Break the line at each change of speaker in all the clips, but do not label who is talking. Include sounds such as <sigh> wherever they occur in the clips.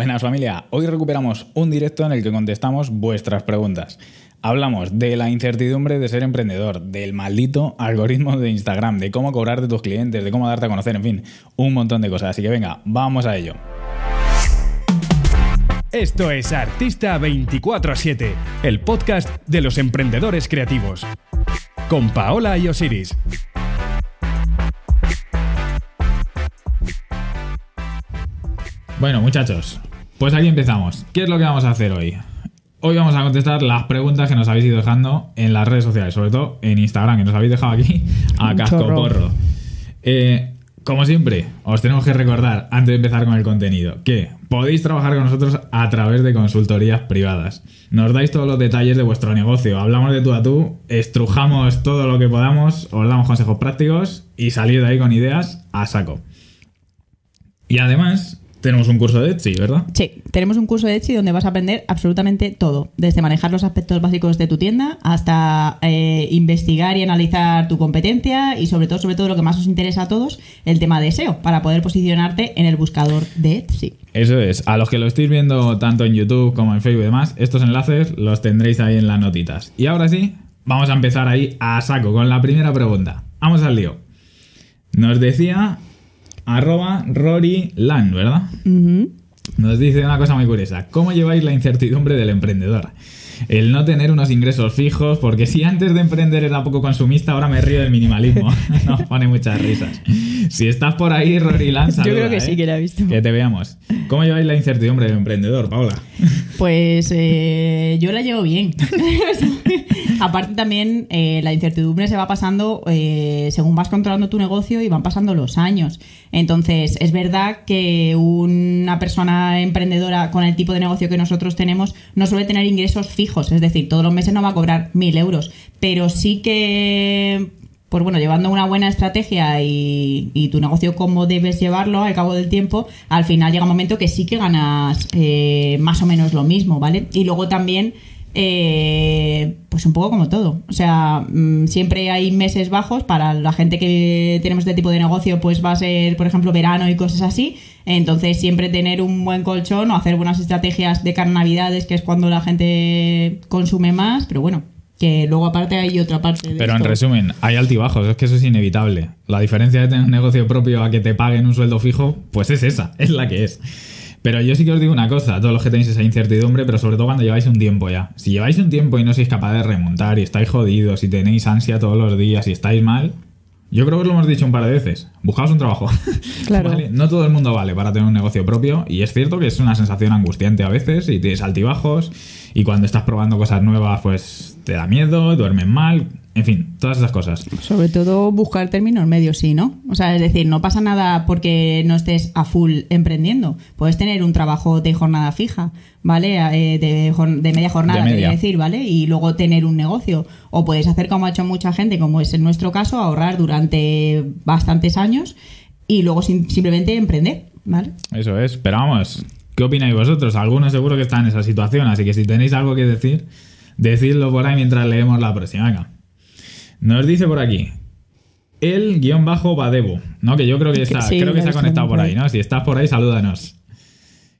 Buenas familia, hoy recuperamos un directo en el que contestamos vuestras preguntas. Hablamos de la incertidumbre de ser emprendedor, del maldito algoritmo de Instagram, de cómo cobrar de tus clientes, de cómo darte a conocer, en fin, un montón de cosas. Así que venga, vamos a ello.
Esto es Artista 24-7, el podcast de los emprendedores creativos. Con Paola y Osiris.
Bueno, muchachos, pues aquí empezamos. ¿Qué es lo que vamos a hacer hoy? Hoy vamos a contestar las preguntas que nos habéis ido dejando en las redes sociales, sobre todo en Instagram, que nos habéis dejado aquí a
Un
casco
chorro.
porro. Eh, como siempre, os tenemos que recordar, antes de empezar con el contenido, que podéis trabajar con nosotros a través de consultorías privadas. Nos dais todos los detalles de vuestro negocio, hablamos de tú a tú, estrujamos todo lo que podamos, os damos consejos prácticos y salir de ahí con ideas a saco. Y además, tenemos un curso de Etsy, ¿verdad?
Sí, tenemos un curso de Etsy donde vas a aprender absolutamente todo, desde manejar los aspectos básicos de tu tienda hasta eh, investigar y analizar tu competencia y sobre todo, sobre todo lo que más os interesa a todos, el tema de SEO, para poder posicionarte en el buscador de Etsy.
Eso es, a los que lo estéis viendo tanto en YouTube como en Facebook y demás, estos enlaces los tendréis ahí en las notitas. Y ahora sí, vamos a empezar ahí a saco con la primera pregunta. Vamos al lío. Nos decía arroba Rory Lan, ¿verdad? Nos dice una cosa muy curiosa. ¿Cómo lleváis la incertidumbre del emprendedor? El no tener unos ingresos fijos, porque si antes de emprender era poco consumista, ahora me río del minimalismo. <laughs> <laughs> Nos pone muchas risas. Si estás por ahí, Rory Lan,
Yo creo que
¿eh?
sí que la he visto.
Que te veamos. ¿Cómo lleváis la incertidumbre del emprendedor, Paula?
Pues eh, yo la llevo bien. <laughs> Aparte también eh, la incertidumbre se va pasando eh, según vas controlando tu negocio y van pasando los años. Entonces es verdad que una persona emprendedora con el tipo de negocio que nosotros tenemos no suele tener ingresos fijos, es decir, todos los meses no va a cobrar mil euros, pero sí que pues bueno, llevando una buena estrategia y, y tu negocio como debes llevarlo al cabo del tiempo, al final llega un momento que sí que ganas eh, más o menos lo mismo, ¿vale? Y luego también, eh, pues un poco como todo. O sea, mm, siempre hay meses bajos para la gente que tenemos este tipo de negocio, pues va a ser, por ejemplo, verano y cosas así. Entonces, siempre tener un buen colchón o hacer buenas estrategias de cara navidades, que es cuando la gente consume más, pero bueno. Que luego aparte hay otra parte de
Pero en resumen, hay altibajos, es que eso es inevitable. La diferencia de tener un negocio propio a que te paguen un sueldo fijo, pues es esa, es la que es. Pero yo sí que os digo una cosa, todos los que tenéis esa incertidumbre, pero sobre todo cuando lleváis un tiempo ya. Si lleváis un tiempo y no sois capaz de remontar y estáis jodidos y tenéis ansia todos los días y estáis mal, yo creo que os lo hemos dicho un par de veces. Buscaos un trabajo. <laughs>
Claro.
¿Vale? No todo el mundo vale para tener un negocio propio y es cierto que es una sensación angustiante a veces y tienes altibajos y cuando estás probando cosas nuevas pues te da miedo, duermes mal, en fin, todas esas cosas.
Sobre todo buscar términos medios, sí, ¿no? O sea, es decir, no pasa nada porque no estés a full emprendiendo. Puedes tener un trabajo de jornada fija, ¿vale? Eh, de, media jornada,
De media.
decir, ¿vale? Y luego tener un negocio. O puedes hacer como ha hecho mucha gente, como es en nuestro caso, ahorrar durante bastantes años y luego sim- simplemente emprender, ¿vale?
Eso es, pero vamos, ¿qué opináis vosotros? Algunos seguro que están en esa situación, así que si tenéis algo que decir, decidlo por ahí mientras leemos la próxima. Venga. Nos dice por aquí. El guion bajo Badebo, ¿no? Que yo creo que está,
Sí,
creo que se ha conectado por ahí,
ahí.
¿no? Si estás por ahí, salúdanos.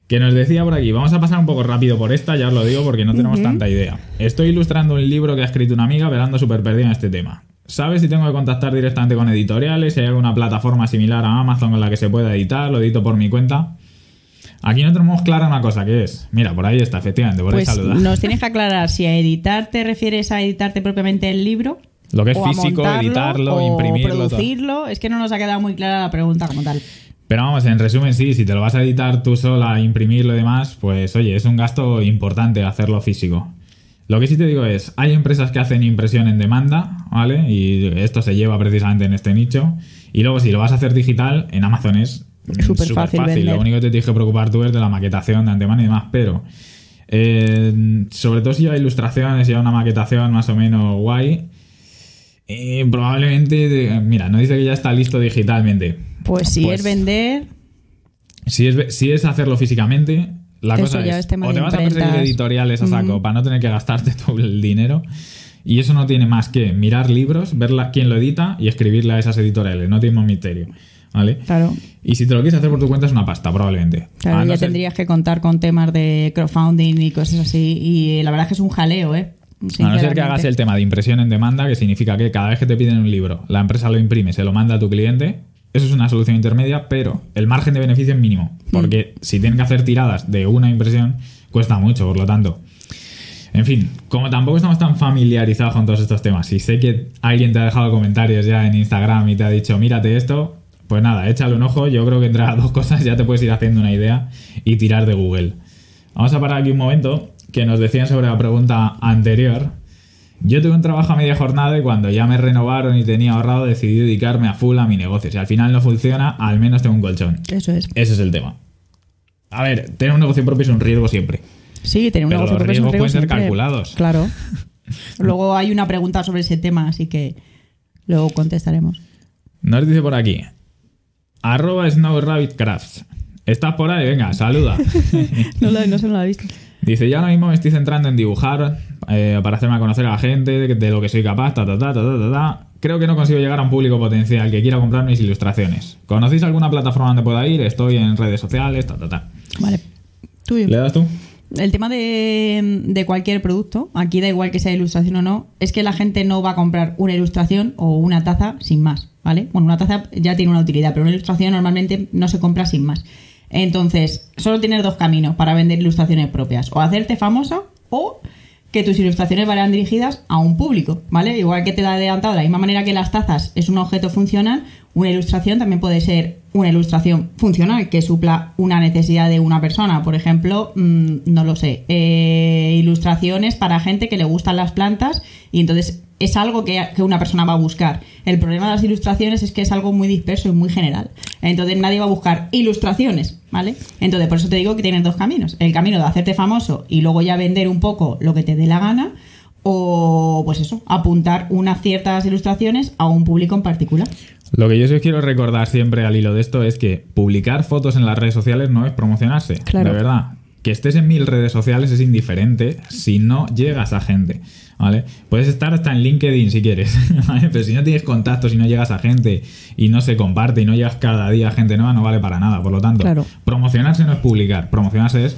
Que nos decía por aquí, vamos a pasar un poco rápido por esta, ya os lo digo porque no tenemos tanta idea. Estoy ilustrando un libro que ha escrito una amiga, velando súper perdida en este tema. ¿Sabes si tengo que contactar directamente con editoriales? Si hay alguna plataforma similar a Amazon con la que se pueda editar, lo edito por mi cuenta. Aquí no tenemos clara una cosa que es. Mira, por ahí está, efectivamente, por ahí
Pues
saluda.
nos tienes que aclarar si a editar te refieres a editarte propiamente el libro.
Lo que es
o
físico,
montarlo,
editarlo,
o
imprimirlo, todo.
producirlo. Es que no nos ha quedado muy clara la pregunta como tal.
Pero vamos, en resumen, sí, si te lo vas a editar tú sola, imprimirlo y demás, pues oye, es un gasto importante hacerlo físico. Lo que sí te digo es, hay empresas que hacen impresión en demanda, ¿vale? Y esto se lleva precisamente en este nicho. Y luego, si lo vas a hacer digital, en Amazon es
Súper fácil
fácil. Lo único que te tienes que preocupar tú es de la maquetación de antemano y demás, pero eh, sobre todo si lleva ilustraciones, lleva una maquetación más o menos guay, eh, probablemente, de- mira, no dice que ya está listo digitalmente.
Pues si
Pues-
es vender,
si es, si es hacerlo físicamente, la
Eso
cosa
ya
es, o te vas a perseguir editoriales a saco para no tener que gastarte <laughs> todo el dinero. Y eso no tiene más que mirar libros, ver la- quién lo edita y escribirle a esas editoriales. No tiene más misterio. ¿vale?
Claro.
Y si te lo quieres hacer por tu cuenta es una pasta, probablemente.
Claro,
no
ya
ser-
tendrías que contar con temas de crowdfunding y cosas así. Y la verdad es que es un jaleo, ¿eh?
A no ser que hagas el tema de impresión en demanda, que significa que cada vez que te piden un libro, la empresa lo imprime, se lo manda a tu cliente. Eso es una solución intermedia, pero el margen de beneficio es mínimo. Porque si tienen que hacer tiradas de una impresión, cuesta mucho, por lo tanto. En fin, como tampoco estamos tan familiarizados con todos estos temas, y sé que alguien te ha dejado comentarios ya en Instagram y te ha dicho, mírate esto, pues nada, échale un ojo. Yo creo que entre las dos cosas ya te puedes ir haciendo una idea y tirar de Google. Vamos a parar aquí un momento, que nos decían sobre la pregunta anterior. Yo tuve un trabajo a media jornada y cuando ya me renovaron y tenía ahorrado decidí dedicarme a full a mi negocio. Si al final no funciona, al menos tengo un colchón.
Eso es.
Ese es el tema. A ver, tener un negocio propio es un riesgo siempre.
Sí, tener un
Pero
negocio propio es un
riesgos
riesgo
pueden ser calculados.
Claro. <laughs> Luego hay una pregunta sobre ese tema, así que luego contestaremos.
Nos dice por aquí. Arroba SnowRabbitCrafts. ¿Estás por ahí? Venga, saluda. <laughs>
No, no se lo ha visto.
Dice, yo ahora mismo me estoy centrando en dibujar eh, para hacerme conocer a la gente de, de lo que soy capaz, ta, ta, ta, ta, ta, ta, ta. Creo que no consigo llegar a un público potencial que quiera comprar mis ilustraciones. ¿Conocéis alguna plataforma donde pueda ir? Estoy en redes sociales, ta, ta, ta.
Vale. Tuyo.
¿Le das tú?
El tema de, de cualquier producto, aquí da igual que sea ilustración o no, es que la gente no va a comprar una ilustración o una taza sin más, ¿vale? Bueno, una taza ya tiene una utilidad, pero una ilustración normalmente no se compra sin más. Entonces, solo tienes dos caminos para vender ilustraciones propias, o hacerte famoso o que tus ilustraciones vayan dirigidas a un público, ¿vale? Igual que te he adelantado, de la misma manera que las tazas es un objeto funcional, una ilustración también puede ser una ilustración funcional que supla una necesidad de una persona. Por ejemplo, mm, no lo sé, eh, ilustraciones para gente que le gustan las plantas y entonces es algo que, que una persona va a buscar. El problema de las ilustraciones es que es algo muy disperso y muy general. Entonces nadie va a buscar ilustraciones, ¿vale? Entonces por eso te digo que tienes dos caminos. El camino de hacerte famoso y luego ya vender un poco lo que te dé la gana o pues eso, apuntar unas ciertas ilustraciones a un público en particular.
Lo que yo sí os quiero recordar siempre al hilo de esto es que publicar fotos en las redes sociales no es promocionarse.
Claro.
De verdad. Que estés en mil redes sociales es indiferente si no llegas a gente. ¿Vale? Puedes estar hasta en LinkedIn si quieres. <laughs> ¿vale? Pero si no tienes contactos y no llegas a gente y no se comparte y no llegas cada día a gente nueva, no vale para nada. Por lo tanto,
Claro.
promocionarse no es publicar. Promocionarse es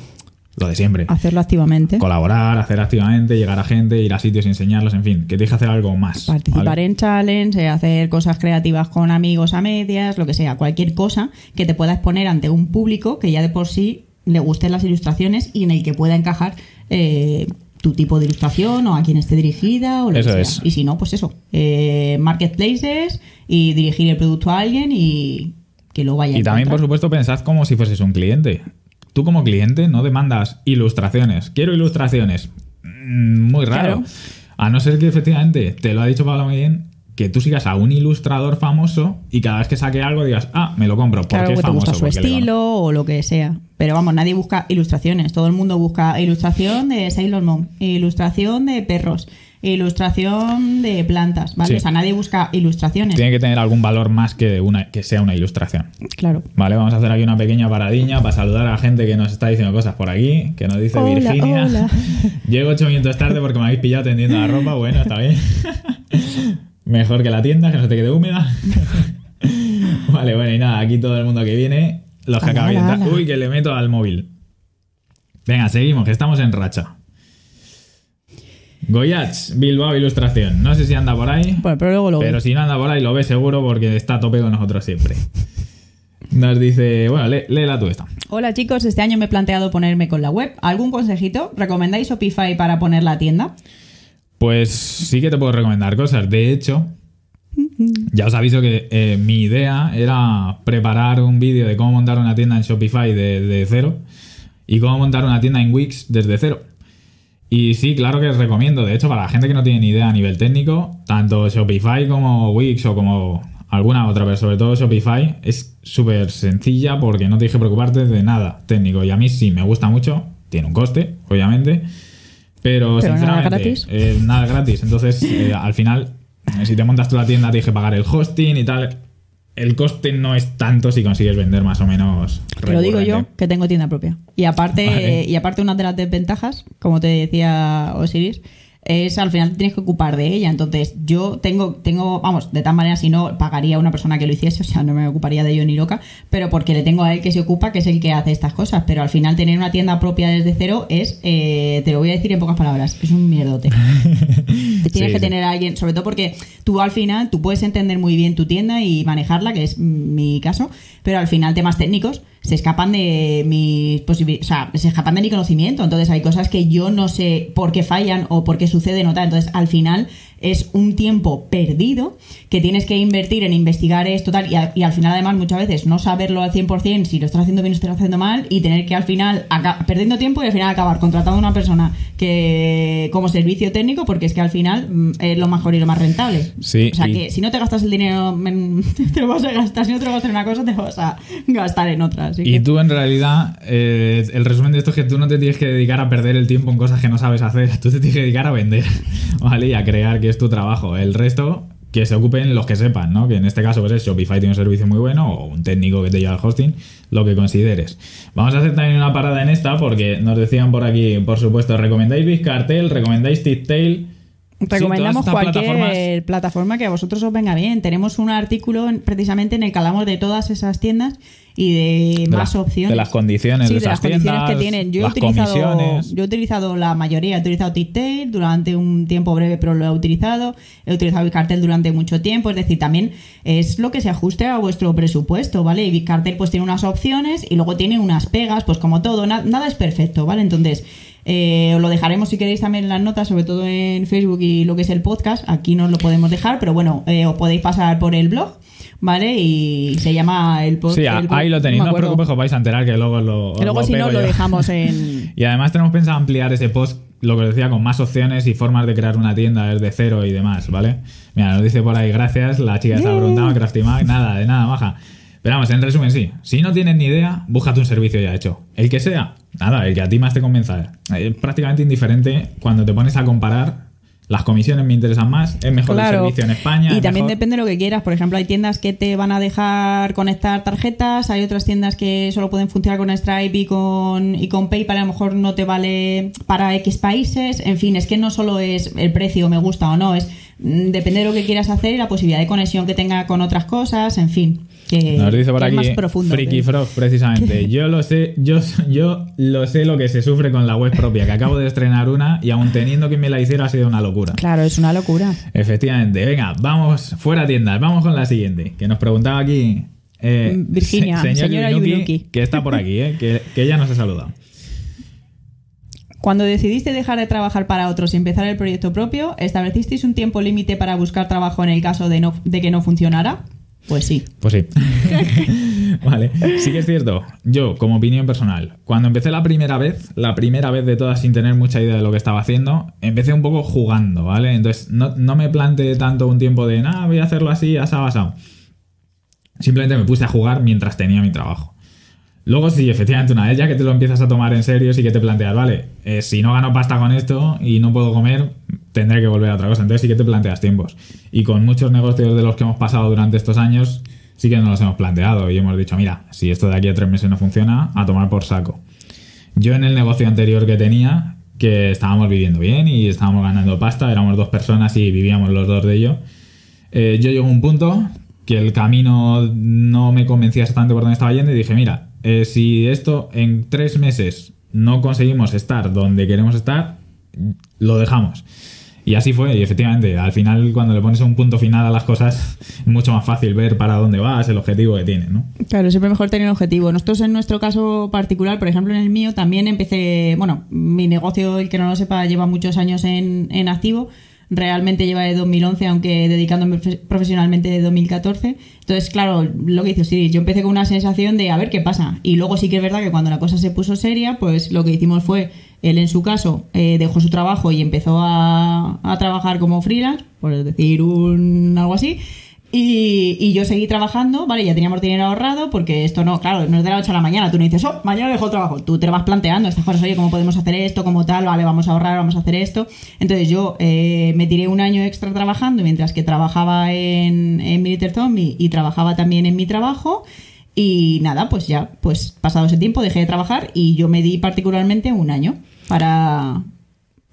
lo de siempre.
Hacerlo activamente.
Colaborar, hacer activamente, llegar a gente, ir a sitios y enseñarlos, en fin, que te deje hacer algo más.
Participar
¿vale?
en challenge, eh, hacer cosas creativas con amigos a medias, lo que sea, cualquier cosa que te pueda exponer ante un público que ya de por sí le gusten las ilustraciones y en el que pueda encajar eh, tu tipo de ilustración o a quien esté dirigida o lo
Eso
que sea.
es.
Y si no, pues eso, eh, marketplaces y dirigir el producto a alguien y que lo vaya a
Y también, por supuesto, pensad como si fueses un cliente. Tú como cliente no demandas ilustraciones. Quiero ilustraciones. Mm, Muy raro.
Claro.
A no ser que efectivamente, te lo ha dicho Pablo muy bien, que tú sigas a un ilustrador famoso y cada vez que saque algo digas, ah, me lo compro. Porque
Claro,
es
que te
famoso.
gusta su
porque le conozco".
estilo o lo que sea. Pero vamos, nadie busca ilustraciones. Todo el mundo busca ilustración de Sailor Moon, ilustración de perros, ilustración de plantas, ¿vale?
Sí.
O sea, nadie busca ilustraciones.
Tiene que tener algún valor más que, una, que sea una ilustración.
Claro.
Vale, vamos a hacer aquí una pequeña paradiña para saludar a la gente que nos está diciendo cosas por aquí, que nos dice
Hola,
Virginia.
hola. <laughs>
Llego ocho minutos tarde porque me habéis pillado tendiendo la ropa. Bueno, está bien. <laughs> Mejor que la tienda, que no se te quede húmeda. <laughs> vale, bueno, y nada, aquí todo el mundo que viene, los que de
ala,
entrar.
ala.
Uy, que le meto al móvil. Venga, seguimos, que estamos en racha. Goyats, Bilbao Ilustración. No sé si anda por ahí.
Bueno, pero luego lo
Pero si no anda por ahí, lo ve seguro porque está a tope con nosotros siempre. Nos dice, bueno, lé- léela tú esta.
Hola chicos, este año me he planteado ponerme con la web. ¿Algún consejito? ¿Recomendáis Shopify para poner la tienda?
Pues sí que te puedo recomendar cosas. De hecho, <laughs> ya os aviso que eh, mi idea era preparar un vídeo de cómo montar una tienda en Shopify de, de cero y cómo montar una tienda en Wix desde cero. Y sí, claro que os recomiendo. De hecho, para la gente que no tiene ni idea a nivel técnico, tanto Shopify como Wix o como alguna otra, pero sobre todo Shopify, es súper sencilla porque no tienes que preocuparte de nada técnico. Y a mí sí me gusta mucho. Tiene un coste, obviamente. Pero,
Pero nada
sinceramente,
gratis.
eh, nada gratis. Entonces, <laughs> eh, al final, eh, si te montas tú la tienda, tienes que pagar el hosting y tal. El coste no es tanto si consigues vender más o menos.
Te lo digo yo, que tengo tienda propia. Y aparte, <laughs>
Vale.
y aparte una de las desventajas, como te decía Osiris, es al final te tienes que ocupar de ella. Entonces, yo tengo, tengo, vamos, de tal manera, si no, pagaría a una persona que lo hiciese, o sea, no me ocuparía de ello ni loca, pero porque le tengo a él que se ocupa, que es el que hace estas cosas. Pero al final, tener una tienda propia desde cero es, eh, te lo voy a decir en pocas palabras, es un mierdote. <laughs> tienes
Sí,
que
sí.
tener a alguien, sobre todo porque tú al final, tú puedes entender muy bien tu tienda y manejarla, que es mi caso, pero al final temas técnicos se escapan de mis posibilidades, se escapan de mi conocimiento. Entonces hay cosas que yo no sé por qué fallan o por qué suceden o tal. Entonces al final es un tiempo perdido que tienes que invertir en investigar esto tal y, a- y al final además muchas veces no saberlo al 100% si lo estás haciendo bien o estás haciendo mal y tener que al final, perdiendo tiempo y al final acabar contratando a una persona que como servicio técnico porque es que al final mm, es lo mejor y lo más rentable.
Sí,
o sea
y-
que si no te gastas el dinero, <laughs> te lo vas a gastar. Si no te lo gastas en una cosa, te lo vas a gastar en otra. así
Y
que-
tú en realidad, eh, el resumen de esto es que tú no te tienes que dedicar a perder el tiempo en cosas que no sabes hacer, <laughs> tú te tienes que dedicar a vender, <laughs> ¿vale? Y a crear que es tu trabajo. El resto, que se ocupen los que sepan, ¿no? Que en este caso, pues es Shopify tiene un servicio muy bueno o un técnico que te lleva al hosting, lo que consideres. Vamos a hacer también una parada en esta porque nos decían por aquí, por supuesto, recomendáis Bizcartel, recomendáis Tiptail. Sí,
Recomendamos
estas
cualquier
plataformas.
plataforma que a vosotros os venga bien. Tenemos un artículo en- precisamente en el que hablamos de todas esas tiendas y de,
De
más
las-
opciones.
de las condiciones
Sí,
de
de, las
esas
condiciones que tienen. Yo he,
las
utilizado,
comisiones.
yo he utilizado la mayoría. He utilizado Tiptail durante un tiempo breve, pero lo he utilizado. He utilizado Bizcartel durante mucho tiempo. Es decir, también es lo que se ajuste a vuestro presupuesto, ¿vale? Y Bizcartel pues tiene unas opciones y luego tiene unas pegas, pues como todo. na- nada es perfecto, ¿vale? Entonces... Eh, os lo dejaremos si queréis también en las notas, sobre todo en Facebook y lo que es el podcast. Aquí no os lo podemos dejar, pero bueno, eh, os podéis pasar por el blog, ¿vale? Y se llama el podcast.
Sí, ahí lo tenéis, no os preocupéis, os vais a enterar que luego lo.
Que luego si no lo dejamos <laughs> en...
Y además tenemos pensado ampliar ese post, lo que os decía, con más opciones y formas de crear una tienda desde cero y demás, ¿vale? Mira, nos dice por ahí, gracias, la chica está preguntando, Crafty Mac, nada, de nada, baja. Pero vamos, en resumen, sí. Si no tienes ni idea, búscate un servicio ya hecho. El que sea, nada, el que a ti más te convenza. Es prácticamente indiferente cuando te pones a comparar. Las comisiones me interesan más, es mejor el servicio en España.
Y
es
también
mejor-
depende de lo que quieras. Por ejemplo, hay tiendas que te van a dejar conectar tarjetas, hay otras tiendas que solo pueden funcionar con Stripe y con, y con PayPal, a lo mejor no te vale para X países. En fin, es que no solo es el precio, me gusta o no, es mm, depende de lo que quieras hacer y la posibilidad de conexión que tenga con otras cosas, en fin. Que,
Nos dice por
que
aquí
más profundo.
Freaky
que-
Frog, precisamente. <laughs> Yo lo sé, yo, yo lo sé lo que se sufre con la web propia, que acabo de estrenar una y aun teniendo quien me la hiciera ha sido una locura.
Claro, es una locura.
Efectivamente, venga, vamos fuera tiendas, vamos con la siguiente, que nos preguntaba aquí eh,
Virginia,
se-
señora
Yubinuki. que está por aquí, eh, que, que ella nos ha saludado.
Cuando decidiste dejar de trabajar para otros y empezar el proyecto propio, ¿establecisteis un tiempo límite para buscar trabajo en el caso de, no, de que no funcionara? Pues sí.
Pues sí. <laughs> vale. Sí que es cierto. Yo, como opinión personal, cuando empecé la primera vez, la primera vez de todas sin tener mucha idea de lo que estaba haciendo, empecé un poco jugando, ¿vale? Entonces, no, no me planteé tanto un tiempo de, nada, voy a hacerlo así, asado, asado. Simplemente me puse a jugar mientras tenía mi trabajo. Luego, sí, efectivamente, una vez ya que te lo empiezas a tomar en serio, sí que te planteas, vale, eh, si no gano pasta con esto y no puedo comer, tendré que volver a otra cosa. Entonces sí que te planteas tiempos. Y con muchos negocios de los que hemos pasado durante estos años, sí que nos los hemos planteado y hemos dicho, mira, si esto de aquí a tres meses no funciona, a tomar por saco. Yo en el negocio anterior que tenía, que estábamos viviendo bien y estábamos ganando pasta, éramos dos personas y vivíamos los dos de ello, eh, yo llego a un punto que el camino no me convencía exactamente por dónde estaba yendo y dije, mira, eh, si esto en tres meses no conseguimos estar donde queremos estar, lo dejamos. Y así fue, y efectivamente, al final cuando le pones un punto final a las cosas es mucho más fácil ver para dónde vas, el objetivo que tienes, ¿no?
Claro, siempre mejor tener un objetivo. Nosotros en nuestro caso particular, por ejemplo en el mío, también empecé, bueno, mi negocio, el que no lo sepa, lleva muchos años en, en activo. Realmente lleva de 2011, aunque dedicándome profe- profesionalmente de 2014. Entonces, claro, lo que dices, sí, yo empecé con una sensación de a ver qué pasa. Y luego sí que es verdad que cuando la cosa se puso seria, pues lo que hicimos fue, él en su caso eh, dejó su trabajo y empezó a, a trabajar como freelance, por decir un algo así. Y, y yo seguí trabajando, ¿vale? Ya teníamos dinero ahorrado, porque esto no, claro, no es de la noche a la mañana. Tú no dices, oh, mañana dejo el trabajo. Tú te lo vas planteando estas cosas, oye, ¿cómo podemos hacer esto? ¿Cómo tal? Vale, vamos a ahorrar, vamos a hacer esto. Entonces yo eh, me tiré un año extra trabajando, mientras que trabajaba en, en Military Zombie y trabajaba también en mi trabajo. Y nada, pues ya, pues pasado ese tiempo dejé de trabajar y yo me di particularmente un año para,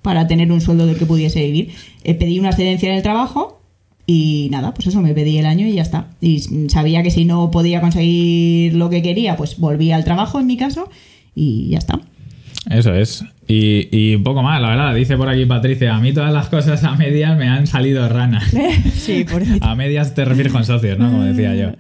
para tener un sueldo del que pudiese vivir. Eh, pedí una excedencia en el trabajo y nada, pues eso, me pedí el año y ya está. Y sabía que si no podía conseguir lo que quería, pues volvía al trabajo en mi caso y ya está.
Eso es. Y, y poco más, la verdad. Dice por aquí Patricia, a mí todas las cosas a medias me han salido ranas. <laughs>
sí, por eso.
A medias te refieres con socios, ¿no? Como decía yo.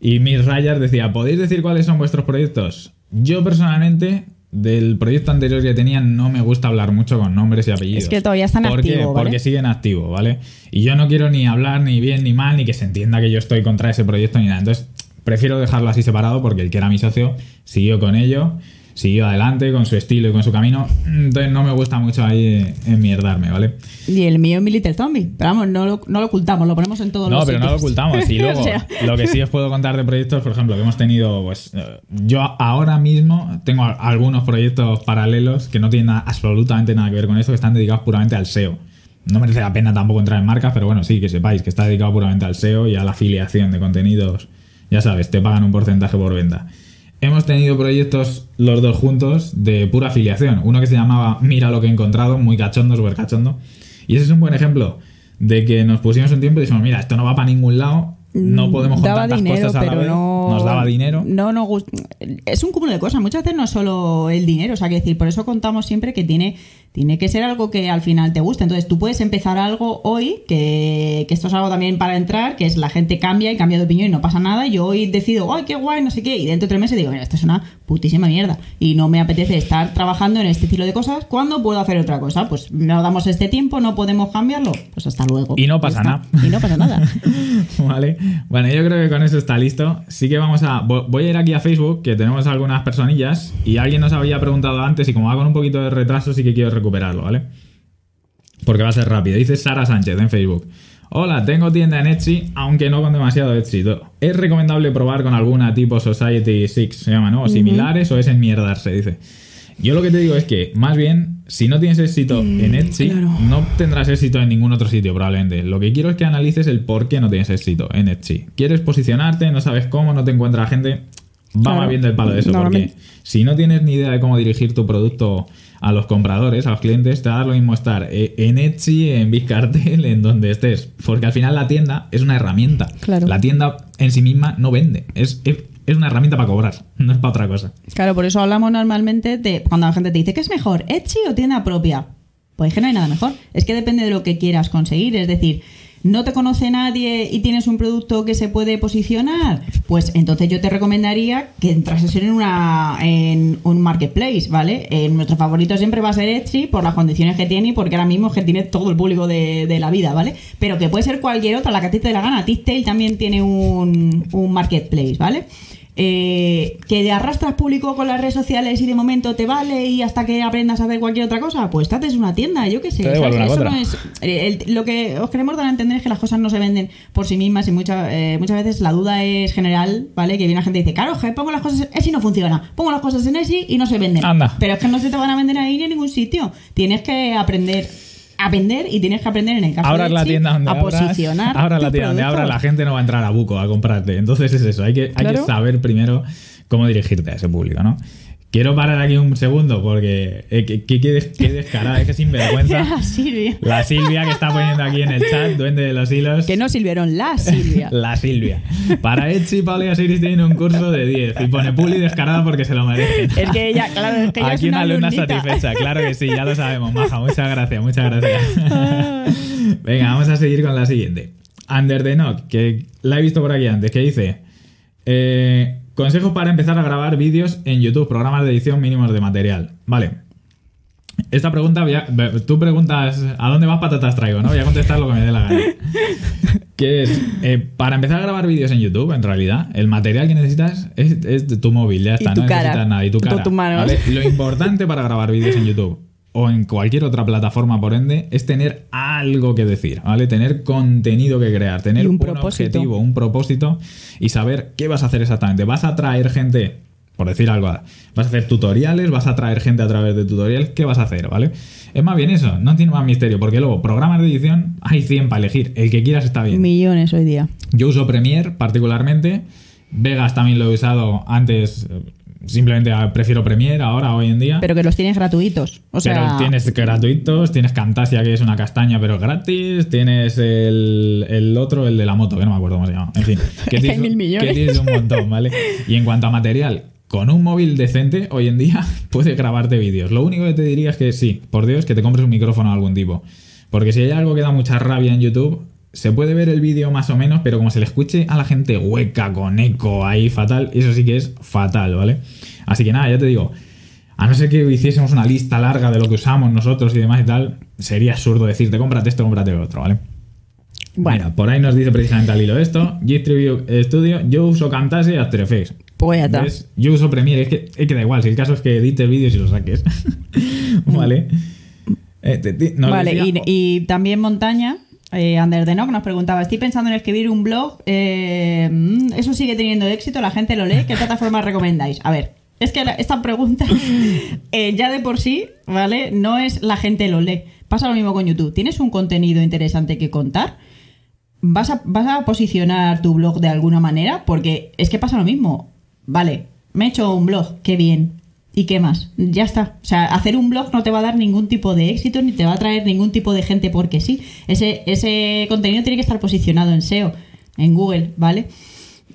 Y mis rayas decía, ¿podéis decir cuáles son vuestros proyectos? Yo personalmente, del proyecto anterior que tenía, no me gusta hablar mucho con nombres y apellidos.
Es que todavía están
¿Por qué?
activos, ¿vale?
Porque siguen activos, ¿vale? Y yo no quiero ni hablar ni bien ni mal, ni que se entienda que yo estoy contra ese proyecto ni nada. Entonces, prefiero dejarlo así separado porque el que era mi socio siguió con ello, siguió adelante con su estilo y con su camino. Entonces, no me gusta mucho ahí enmierdarme, ¿vale?
Y el mío es mi Little Zombie. Pero vamos, no lo, no lo ocultamos, lo ponemos en todos
No,
los
pero no lo ocultamos. Y <laughs> luego,
O sea,
lo que sí os puedo contar de proyectos, por ejemplo, que hemos tenido, pues eh, yo ahora mismo tengo algunos proyectos paralelos que no tienen nada- absolutamente nada que ver con esto, que están dedicados puramente al SEO. No merece la pena tampoco entrar en marcas, pero bueno, sí, que sepáis que está dedicado puramente al SEO y a la afiliación de contenidos. Ya sabes, te pagan un porcentaje por venta. Hemos tenido proyectos los dos juntos de pura afiliación. Uno que se llamaba Mira lo que he encontrado, muy cachondo, súper cachondo. Y ese es un buen ejemplo de que nos pusimos un tiempo y dijimos, mira, esto no va para ningún lado, no podemos con
Mm, daba
tantas
dinero,
cosas a la
pero
vez.
no.
Nos daba dinero.
No, no Es un cúmulo de cosas. Muchas veces no es solo el dinero. O sea, que decir, por eso contamos siempre que tiene, tiene que ser algo que al final te guste. Entonces, tú puedes empezar algo hoy, que, que esto es algo también para entrar, que es la gente cambia y cambia de opinión y no pasa nada. Yo hoy decido, ¡ay, qué guay! No sé qué. Y dentro de tres meses digo, mira, esto es una putísima mierda. Y no me apetece estar trabajando en este estilo de cosas. ¿Cuándo puedo hacer otra cosa? Pues nos damos este tiempo, no podemos cambiarlo. Pues hasta luego.
Y no pasa nada.
Y no pasa nada. <laughs>
Vale. Bueno, yo creo que con eso está listo. Sí que vamos a. vo- Voy a ir aquí a Facebook, que tenemos algunas personillas. Y alguien nos había preguntado antes, y como va con un poquito de retraso, sí que quiero recuperarlo, ¿vale? Porque va a ser rápido. Dice Sara Sánchez en Facebook. Hola, tengo tienda en Etsy, aunque no con demasiado éxito. ¿Es recomendable probar con alguna tipo Society 6, se llama, ¿no? O similares, o es enmierdarse, dice. Yo lo que te digo es que, más bien, si no tienes éxito en Etsy,
claro.
no tendrás éxito en ningún otro sitio probablemente. Lo que quiero es que analices el por qué no tienes éxito en Etsy. ¿Quieres posicionarte? ¿No sabes cómo? ¿No te encuentra gente? Va
Claro.
más bien del palo de eso, porque si no tienes ni idea de cómo dirigir tu producto a los compradores, a los clientes, te va a dar lo mismo estar eh, en Etsy, en Bizcartel, en donde estés. Porque al final la tienda es una herramienta.
Claro.
La tienda en sí misma no vende. Es, es, es una herramienta para cobrar, no es para otra cosa.
Claro, por eso hablamos normalmente de cuando la gente te dice, ¿qué es mejor, Etsy o tienda propia? Pues es que no hay nada mejor. Es que depende de lo que quieras conseguir. Es decir, no te conoce nadie y tienes un producto que se puede posicionar, pues entonces yo te recomendaría que entrases en una en un marketplace, ¿vale? Eh, nuestro favorito siempre va a ser Etsy por las condiciones que tiene y porque ahora mismo es que tiene todo el público de, de la vida, ¿vale? Pero que puede ser cualquier otra, la que a te dé la gana. Tixtail también tiene un, un marketplace, ¿vale? Eh, que de arrastras público con las redes sociales y de momento te vale y hasta que aprendas a hacer cualquier otra cosa, pues estate en una tienda, yo qué sé. Eso no es- eh, el- lo que os queremos dar a entender es que las cosas no se venden por sí mismas y muchas eh, muchas veces la duda es general, ¿vale? Que viene la gente y dice, claro, pongo las cosas en y no funciona, pongo las cosas en Etsy y no se venden.
Anda.
Pero es que no se te van a vender ahí ni en ningún sitio. Tienes que aprender a vender y tienes que aprender en el caso
Ahora
de
la tienda donde
a
abras,
posicionar.
ahora la tienda donde abra la gente no va a entrar a buco a comprarte. Entonces es eso, hay que, hay que saber primero cómo dirigirte a ese público, ¿no? Quiero parar aquí un segundo porque eh, que des- que descarada, es que sinvergüenza. <laughs>
Era Silvia.
La Silvia que está poniendo aquí en el chat, duende de los hilos.
Que no Silvieron, la Silvia. <laughs>
La Silvia. Para Etsy, Paula y Asiris tienen un curso de 10 y pone Puli descarada porque se lo merecen.
Es que ella, claro, es que ella
Aquí
es
una
una
alumna satisfecha, claro que sí, ya lo sabemos, Maja. Muchas gracias, muchas gracias. <laughs> Venga, vamos a seguir con la siguiente. Under the Knock, que la he visto por aquí antes, que dice: eh, Consejos para empezar a grabar vídeos en YouTube, programas de edición mínimos de material. Vale. Esta pregunta, voy a- tú preguntas ¿a dónde vas patatas traigo? ¿no? Voy a contestar lo que me dé la gana. <laughs> Que es, eh, para empezar a grabar vídeos en YouTube, en realidad, el material que necesitas es, es de tu móvil, ya está,
tu
no
cara.
necesitas nada. Y tu
Tu-
cara.
tus manos.
¿vale? Lo importante para grabar vídeos en YouTube o en cualquier otra plataforma, por ende, es tener algo que decir, ¿vale? Tener contenido que crear, tener
un
un, objetivo, un propósito y saber qué vas a hacer exactamente. Vas a atraer gente, por decir algo, vas a hacer tutoriales, vas a atraer gente a través de tutoriales, ¿qué vas a hacer, ¿vale? Es más bien eso, no tiene más misterio, porque luego programas de edición hay 100 para elegir, el que quieras está bien.
Millones hoy día.
Yo uso Premiere particularmente. Vegas también lo he usado antes. Simplemente ah, prefiero Premiere ahora, hoy en día.
Pero que los tienes gratuitos. O sea,
Pero tienes gratuitos, tienes Camtasia, que es una castaña, pero gratis. Tienes el, el otro, el de la moto, que no me acuerdo cómo se llama. En fin, <laughs> que tienes,
mil millones.
que tienes un montón, ¿vale? Y en cuanto a material, con un móvil decente, hoy en día <laughs> puedes grabarte vídeos. Lo único que te diría es que sí, por Dios, que te compres un micrófono de algún tipo. Porque si hay algo que da mucha rabia en YouTube, se puede ver el vídeo más o menos, pero como se le escuche a la gente hueca, con eco, ahí fatal, eso sí que es fatal, ¿vale? Así que nada, ya te digo, a no ser que hiciésemos una lista larga de lo que usamos nosotros y demás y tal, sería absurdo decirte, cómprate esto, cómprate otro, ¿vale?
Bueno.
Mira, por ahí nos dice precisamente al hilo esto, G-Tribute Studio, yo uso Camtasia y After Effects.
pues ya.
Yo uso Premiere, es que, es que da igual, si el caso es que edites vídeos y los saques. <laughs> vale. Eh, te- nos
Vale,
decía-
y, y también Montaña, eh, de Nock nos preguntaba, estoy pensando en escribir un blog, eh, mm, eso sigue teniendo éxito, la gente lo lee, ¿qué plataforma recomendáis? A ver, es que esta pregunta <laughs> eh, ya de por sí, ¿vale? No es la gente lo lee. Pasa lo mismo con YouTube. ¿Tienes un contenido interesante que contar? ¿Vas a, ¿Vas a posicionar tu blog de alguna manera? Porque es que pasa lo mismo. Vale, me he hecho un blog, qué bien. ¿Y qué más? Ya está. O sea, hacer un blog no te va a dar ningún tipo de éxito ni te va a traer ningún tipo de gente porque sí. Ese, ese contenido tiene que estar posicionado en SEO, en Google, ¿vale?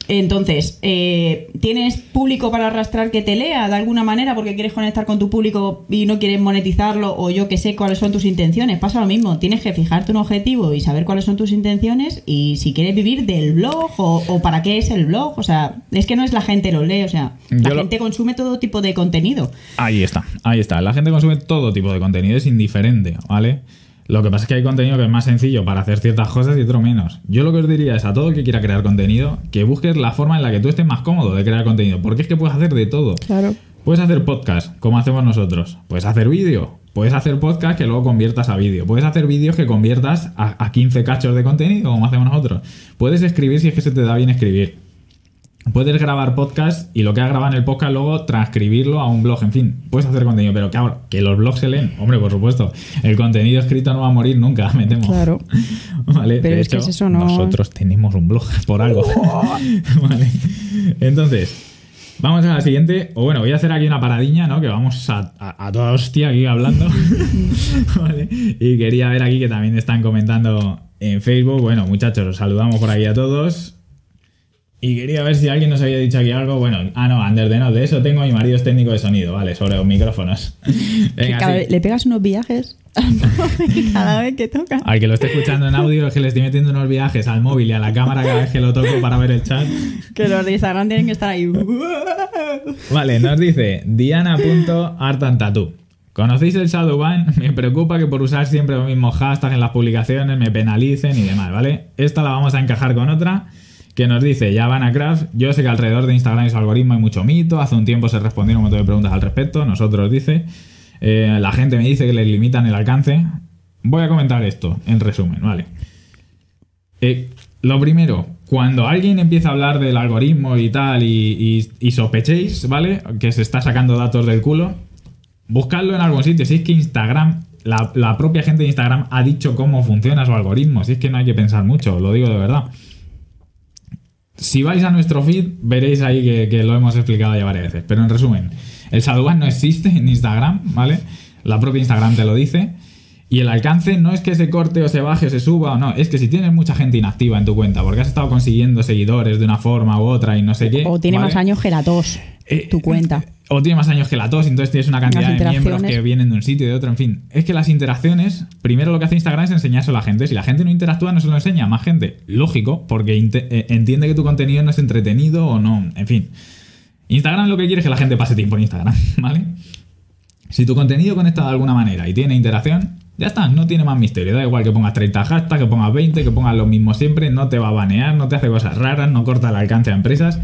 Entonces, eh, ¿tienes público para arrastrar que te lea de alguna manera porque quieres conectar con tu público y no quieres monetizarlo o yo que sé cuáles son tus intenciones? Pasa lo mismo, tienes que fijarte un objetivo y saber cuáles son tus intenciones y si quieres vivir del blog o, o para qué es el blog. O sea, es que no es la gente lo lee, o sea, la
Yo lo-
gente consume todo tipo de contenido.
Ahí está, ahí está. La gente consume todo tipo de contenido, es indiferente, ¿vale? Lo que pasa es que hay contenido que es más sencillo para hacer ciertas cosas y otro menos. Yo lo que os diría es a todo el que quiera crear contenido, que busques la forma en la que tú estés más cómodo de crear contenido, porque es que puedes hacer de todo.
Claro.
Puedes hacer podcast, como hacemos nosotros. Puedes hacer vídeo. Puedes hacer podcast que luego conviertas a vídeo. Puedes hacer vídeos que conviertas a, a 15 cachos de contenido, como hacemos nosotros. Puedes escribir si es que se te da bien escribir. Puedes grabar podcast y lo que has grabado en el podcast luego transcribirlo a un blog. En fin, puedes hacer contenido, pero que ahora, que los blogs se leen. Hombre, por supuesto. El contenido escrito no va a morir nunca, <laughs> me temo.
Claro. <laughs>
Vale,
Pero
de
es que es eso, ¿no?
nosotros tenemos un blog <laughs> por algo. vale. Entonces, vamos a la siguiente. O bueno, voy a hacer aquí una paradiña, ¿no? Que vamos a, a- a toda hostia aquí hablando. vale. Y quería ver aquí que también están comentando en Facebook. Bueno, muchachos, os saludamos por aquí a todos. Y quería ver si alguien nos había dicho aquí algo. Bueno, ah, no, Ander de no, de eso tengo. Mi marido es técnico de sonido, vale, sobre los micrófonos. <laughs> Venga,
cada
sí.
le pegas unos viajes <laughs> cada vez que toca.
Al que lo esté escuchando en audio es que le estoy metiendo unos viajes al móvil y a la cámara cada vez que lo toco para ver el chat.
Que los de Instagram tienen que estar ahí.
Vale, nos dice Diana.artantatu. ¿Conocéis el Shadowban? Me preocupa que por usar siempre los mismos hashtags en las publicaciones me penalicen y demás, ¿vale? Esta la vamos a encajar con otra que nos dice Yavana Craft. Yo sé que alrededor de Instagram y su algoritmo hay mucho mito. Hace un tiempo se respondieron un montón de preguntas al respecto. Nosotros dice. eh, la gente me dice que les limitan el alcance. Voy a comentar esto en resumen, ¿vale? Eh, lo primero, cuando alguien empieza a hablar del algoritmo y tal, y, y- y sospechéis, ¿vale? Que se está sacando datos del culo, buscadlo en algún sitio. Si es que Instagram, la, la propia gente de Instagram ha dicho cómo funciona su algoritmo. Si es que no hay que pensar mucho, lo digo de verdad. Si vais a nuestro feed, veréis ahí que, que lo hemos explicado ya varias veces. Pero en resumen, el Shadowban no existe en Instagram, ¿vale? La propia Instagram te lo dice. Y el alcance no es que se corte o se baje o se suba o no, es que si tienes mucha gente inactiva en tu cuenta porque has estado consiguiendo seguidores de una forma u otra y no sé qué.
O tiene
¿vale?
más años que la tos.
Eh,
tu cuenta.
O tiene más años que la tos, entonces tienes una cantidad de miembros que vienen de un sitio y de otro, en fin. Es que las interacciones, primero lo que hace Instagram es enseñarse a la gente. Si la gente no interactúa, no se lo enseña a más gente. Lógico, porque eh, entiende que tu contenido no es entretenido o no, en fin. Instagram lo que quiere es que la gente pase tiempo en Instagram, <laughs> ¿vale? Si tu contenido conecta de alguna manera y tiene interacción, ya está, no tiene más misterio. Da igual que pongas 30 hashtags, que pongas 20, que pongas lo mismo siempre, no te va a banear, no te hace cosas raras, no corta el alcance a empresas.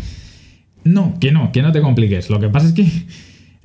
No, que no, que no te compliques. Lo que pasa es que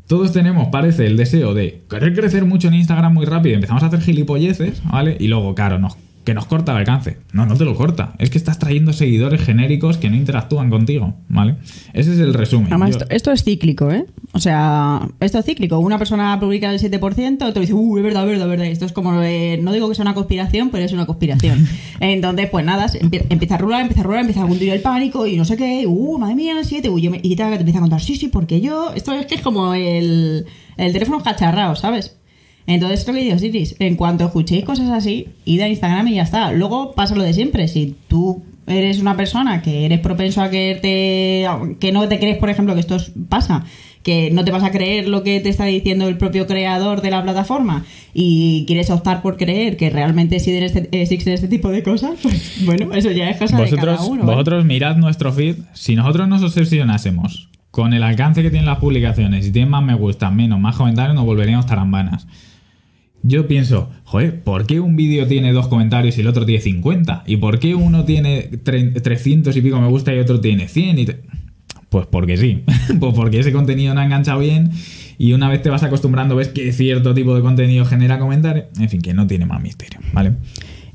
todos tenemos, parece, el deseo de querer crecer mucho en Instagram muy rápido. Empezamos a hacer gilipolleces, ¿vale? Y luego, claro, nos que nos corta el alcance. No, no te lo corta. Es que estás trayendo seguidores genéricos que no interactúan contigo, ¿vale? Ese es el resumen.
Además,
Yo-
esto, esto es cíclico, ¿eh? O sea, esto es cíclico. Una persona publica el 7%, otro dice, uh, es verdad, es verdad, verdad. Esto es como, eh, no digo que sea una conspiración, pero es una conspiración. <laughs> Entonces, pues nada, empieza a rular, empieza a rular, empieza a hundir el pánico y no sé qué, uh, madre mía, el 7, uy, yo me- y te, te empieza a contar, sí, sí, porque yo, esto es que es como el, el teléfono cacharrado, ¿sabes? Entonces, es lo que digo, Siris, en cuanto escuchéis cosas así, id a Instagram y ya está. Luego pasa lo de siempre. Si tú eres una persona que eres propenso a que te, que no te crees, por ejemplo, que esto es- pasa, que no te vas a creer lo que te está diciendo el propio creador de la plataforma y quieres optar por creer que realmente existen este, existen este tipo de cosas, pues bueno, eso ya es cosa de
vosotros,
cada uno. ¿vale?
vosotros mirad nuestro feed. Si nosotros nos obsesionásemos con el alcance que tienen las publicaciones, si tienen más me gusta, menos, más comentarios, nos volveríamos tarambanas. Yo pienso, joder, ¿por qué un vídeo tiene dos comentarios y el otro tiene 50? ¿Y por qué uno tiene tre- 300 y pico me gusta y otro tiene 100? Y Pues porque sí, <laughs> pues porque ese contenido no ha enganchado bien y una vez te vas acostumbrando ves que cierto tipo de contenido genera comentarios. En fin, que no tiene más misterio, ¿vale?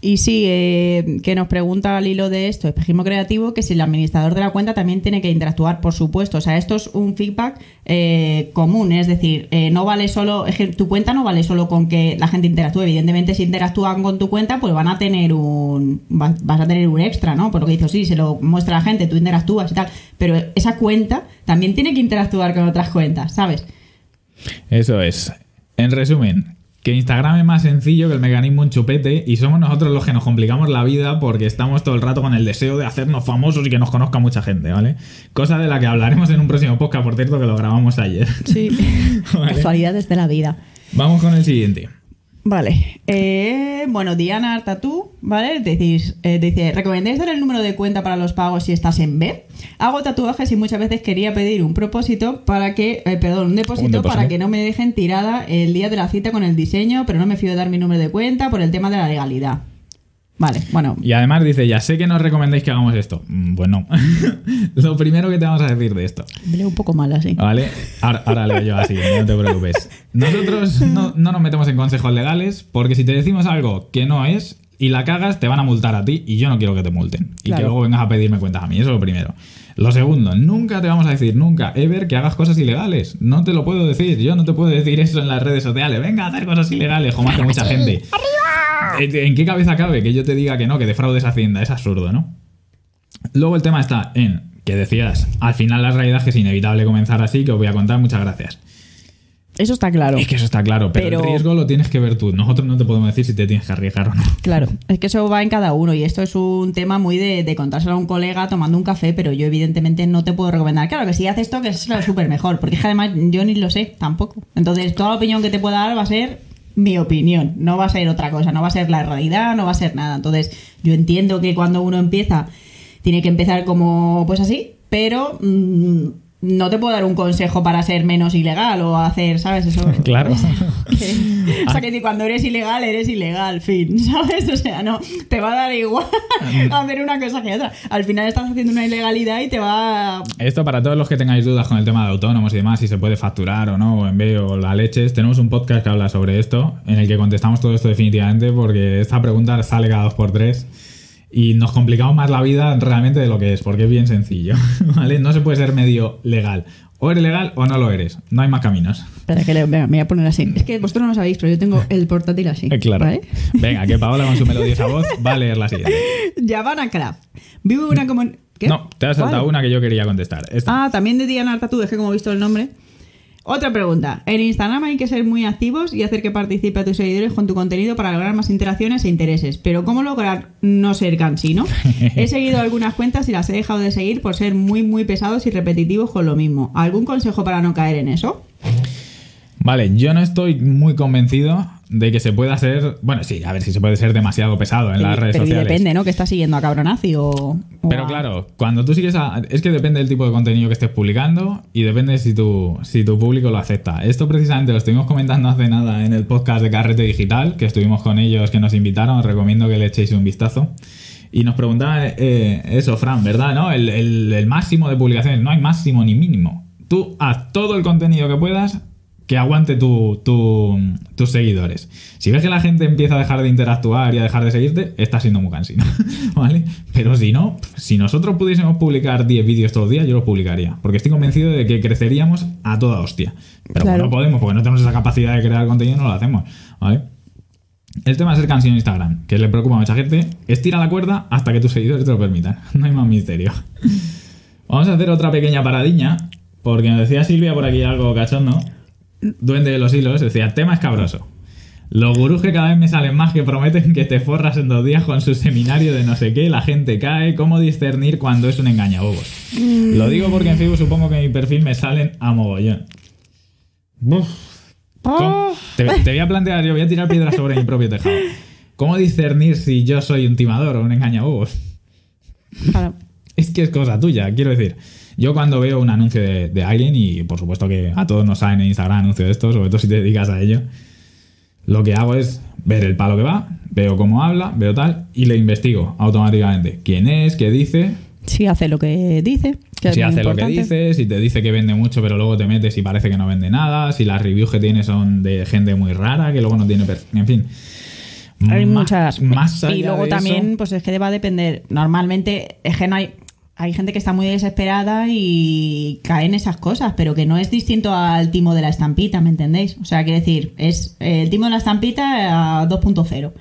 Y sí, eh, que nos pregunta al hilo de esto, espejismo creativo, que si el administrador de la cuenta también tiene que interactuar, por supuesto. O sea, esto es un feedback eh, común, es decir, eh, no vale solo, es que tu cuenta no vale solo con que la gente interactúe. Evidentemente, si interactúan con tu cuenta, pues van a tener un, va- vas a tener un extra, ¿no? Por lo que dices, sí, se lo muestra la gente, tú interactúas y tal. Pero esa cuenta también tiene que interactuar con otras cuentas, ¿sabes?
Eso es. En resumen, que Instagram es más sencillo que el mecanismo un chupete y somos nosotros los que nos complicamos la vida porque estamos todo el rato con el deseo de hacernos famosos y que nos conozca mucha gente, ¿vale? Cosa de la que hablaremos en un próximo podcast, por cierto, que lo grabamos ayer.
Sí. <laughs>
Vale.
Casualidades de la vida.
Vamos con el siguiente.
Vale. Eh, bueno, Diana Artatú, ¿vale? Decís, eh, dice, ¿recomendáis dar el número de cuenta para los pagos si estás en B? Hago tatuajes y muchas veces quería pedir un propósito para que, eh, perdón, un depósito,
Un depósito.
para que no me dejen tirada el día de la cita con el diseño, pero no me fío de dar mi número de cuenta por el tema de la legalidad. Vale, bueno,
Y además dice, ya sé que nos recomendáis que hagamos esto. Mm, Pues no. <laughs> Lo primero que te vamos a decir de esto.
leo un poco mal así.
¿Vale? Ahora, ahora leo yo así, no te preocupes. Nosotros no, no nos metemos en consejos legales porque si te decimos algo que no es y la cagas, te van a multar a ti y yo no quiero que te multen. Y que
Claro.
luego vengas a pedirme cuentas a mí. Eso es lo primero. Lo segundo, nunca te vamos a decir, nunca, ever, que hagas cosas ilegales. No te lo puedo decir. Yo no te puedo decir eso en las redes sociales. Venga a hacer cosas ilegales, como hace mucha gente. ¿En en qué cabeza cabe que yo te diga que no, que defraudes Hacienda? Es absurdo, ¿no? Luego el tema está en que decías, al final la realidad es que es inevitable comenzar así, que os voy a contar, muchas gracias.
Eso está claro.
Es que eso está claro, pero,
Pero-
el riesgo lo tienes que ver tú. Nosotros no te podemos decir si te tienes que arriesgar o no.
Claro, es que eso va en cada uno y esto es un tema muy de, de contárselo a un colega tomando un café, pero yo evidentemente no te puedo recomendar. Claro que si haces esto, que es lo súper mejor, porque es que además yo ni lo sé tampoco. Entonces, toda la opinión que te pueda dar va a ser mi opinión, no va a ser otra cosa, no va a ser la realidad, no va a ser nada. Entonces, yo entiendo que cuando uno empieza, tiene que empezar como pues así, pero mm, no te puedo dar un consejo para ser menos ilegal o hacer, ¿sabes? Eso. <laughs>
Claro.
Que- <laughs> o sea, que cuando eres ilegal, eres ilegal, fin, <laughs> ¿sabes? O sea, no, te va a dar igual hacer una cosa que otra. Al final estás haciendo una ilegalidad y te va...
Esto para todos los que tengáis dudas con el tema de autónomos y demás, si se puede facturar o no, o en B o la leches, tenemos un podcast que habla sobre esto, en el que contestamos todo esto definitivamente, porque esta pregunta sale cada dos por tres y nos complicamos más la vida realmente de lo que es, porque es bien sencillo, <laughs> ¿vale? No se puede ser medio legal. O eres legal o no lo eres. No hay más caminos.
Espera, que le, venga, me voy a poner así. Es que vosotros no lo sabéis, pero yo tengo el portátil así.
Eh, claro.
¿vale?
Venga, que Paola con su <laughs> melodiosa voz va a leer la siguiente.
Yavanna Craft. Vivo una comunidad...
No, te has saltado una que yo quería contestar. Esta.
Ah, también de Diana Artatú, es que como he visto el nombre. Otra pregunta. En Instagram hay que ser muy activos y hacer que participe a tus seguidores con tu contenido para lograr más interacciones e intereses. Pero ¿cómo lograr no ser cansino? <laughs> He seguido algunas cuentas y las he dejado de seguir por ser muy, muy pesados y repetitivos con lo mismo. ¿Algún consejo para no caer en eso?
Vale, yo no estoy muy convencido de que se pueda ser. Bueno, sí, a ver si se puede ser demasiado pesado en las redes
Pero y
sociales.
depende, ¿no? Que estás siguiendo a Cabronazi o... o
Pero
a-
claro, cuando tú sigues a. Es que depende del tipo de contenido que estés publicando y depende si tu, si tu público lo acepta. Esto precisamente lo estuvimos comentando hace nada en el podcast de Carrete Digital, que estuvimos con ellos, que nos invitaron. Os recomiendo que le echéis un vistazo. Y nos preguntaba eh, eso, Fran, ¿verdad? ¿No? El, el- el máximo de publicaciones. No hay máximo ni mínimo. Tú haz todo el contenido que puedas que aguante tu- tu- tus seguidores. Si ves que la gente empieza a dejar de interactuar y a dejar de seguirte, está siendo muy cansino, <laughs> ¿vale? Pero si no, si nosotros pudiésemos publicar 10 vídeos todos los días, yo los publicaría, porque estoy convencido de que creceríamos a toda hostia. Pero
Claro.
no podemos, porque no tenemos esa capacidad de crear contenido, no lo hacemos, ¿vale? El tema de ser cansino en Instagram, que le preocupa a mucha gente, estira la cuerda hasta que tus seguidores te lo permitan. <laughs> No hay más misterio. <laughs> Vamos a hacer otra pequeña paradiña, porque nos decía Silvia por aquí algo cachondo. Duende de los hilos, decía, tema escabroso. Los gurús que cada vez me salen más que prometen que te forras en dos días con su seminario de no sé qué, la gente cae, cómo discernir cuando es un engañabobos. Lo digo porque en Facebook supongo que en mi perfil me salen a mogollón. Te, te voy a plantear, yo voy a tirar piedras sobre mi propio tejado. ¿Cómo discernir si yo soy un timador o un engañabobos?
Claro.
Es que es cosa tuya, quiero decir. Yo cuando veo un anuncio de, de alguien, y por supuesto que a todos nos salen en Instagram anuncios de estos, sobre todo si te dedicas a ello, lo que hago es ver el palo que va, veo cómo habla, veo tal, y le investigo automáticamente. ¿Quién es? ¿Qué dice?
Si hace lo que dice. que
si hace lo que dice, si te dice que vende mucho, pero luego te metes y parece que no vende nada, si las reviews que tiene son de gente muy rara, que luego no tiene... En fin.
Hay
Más-
muchas.
Más
y luego
de
también,
eso-
pues es que va a depender. Normalmente, es que no hay. Hay gente que está muy desesperada y cae en esas cosas, pero que no es distinto al timo de la estampita, ¿me entendéis? O sea, quiero decir, es el timo de la estampita a 2.0.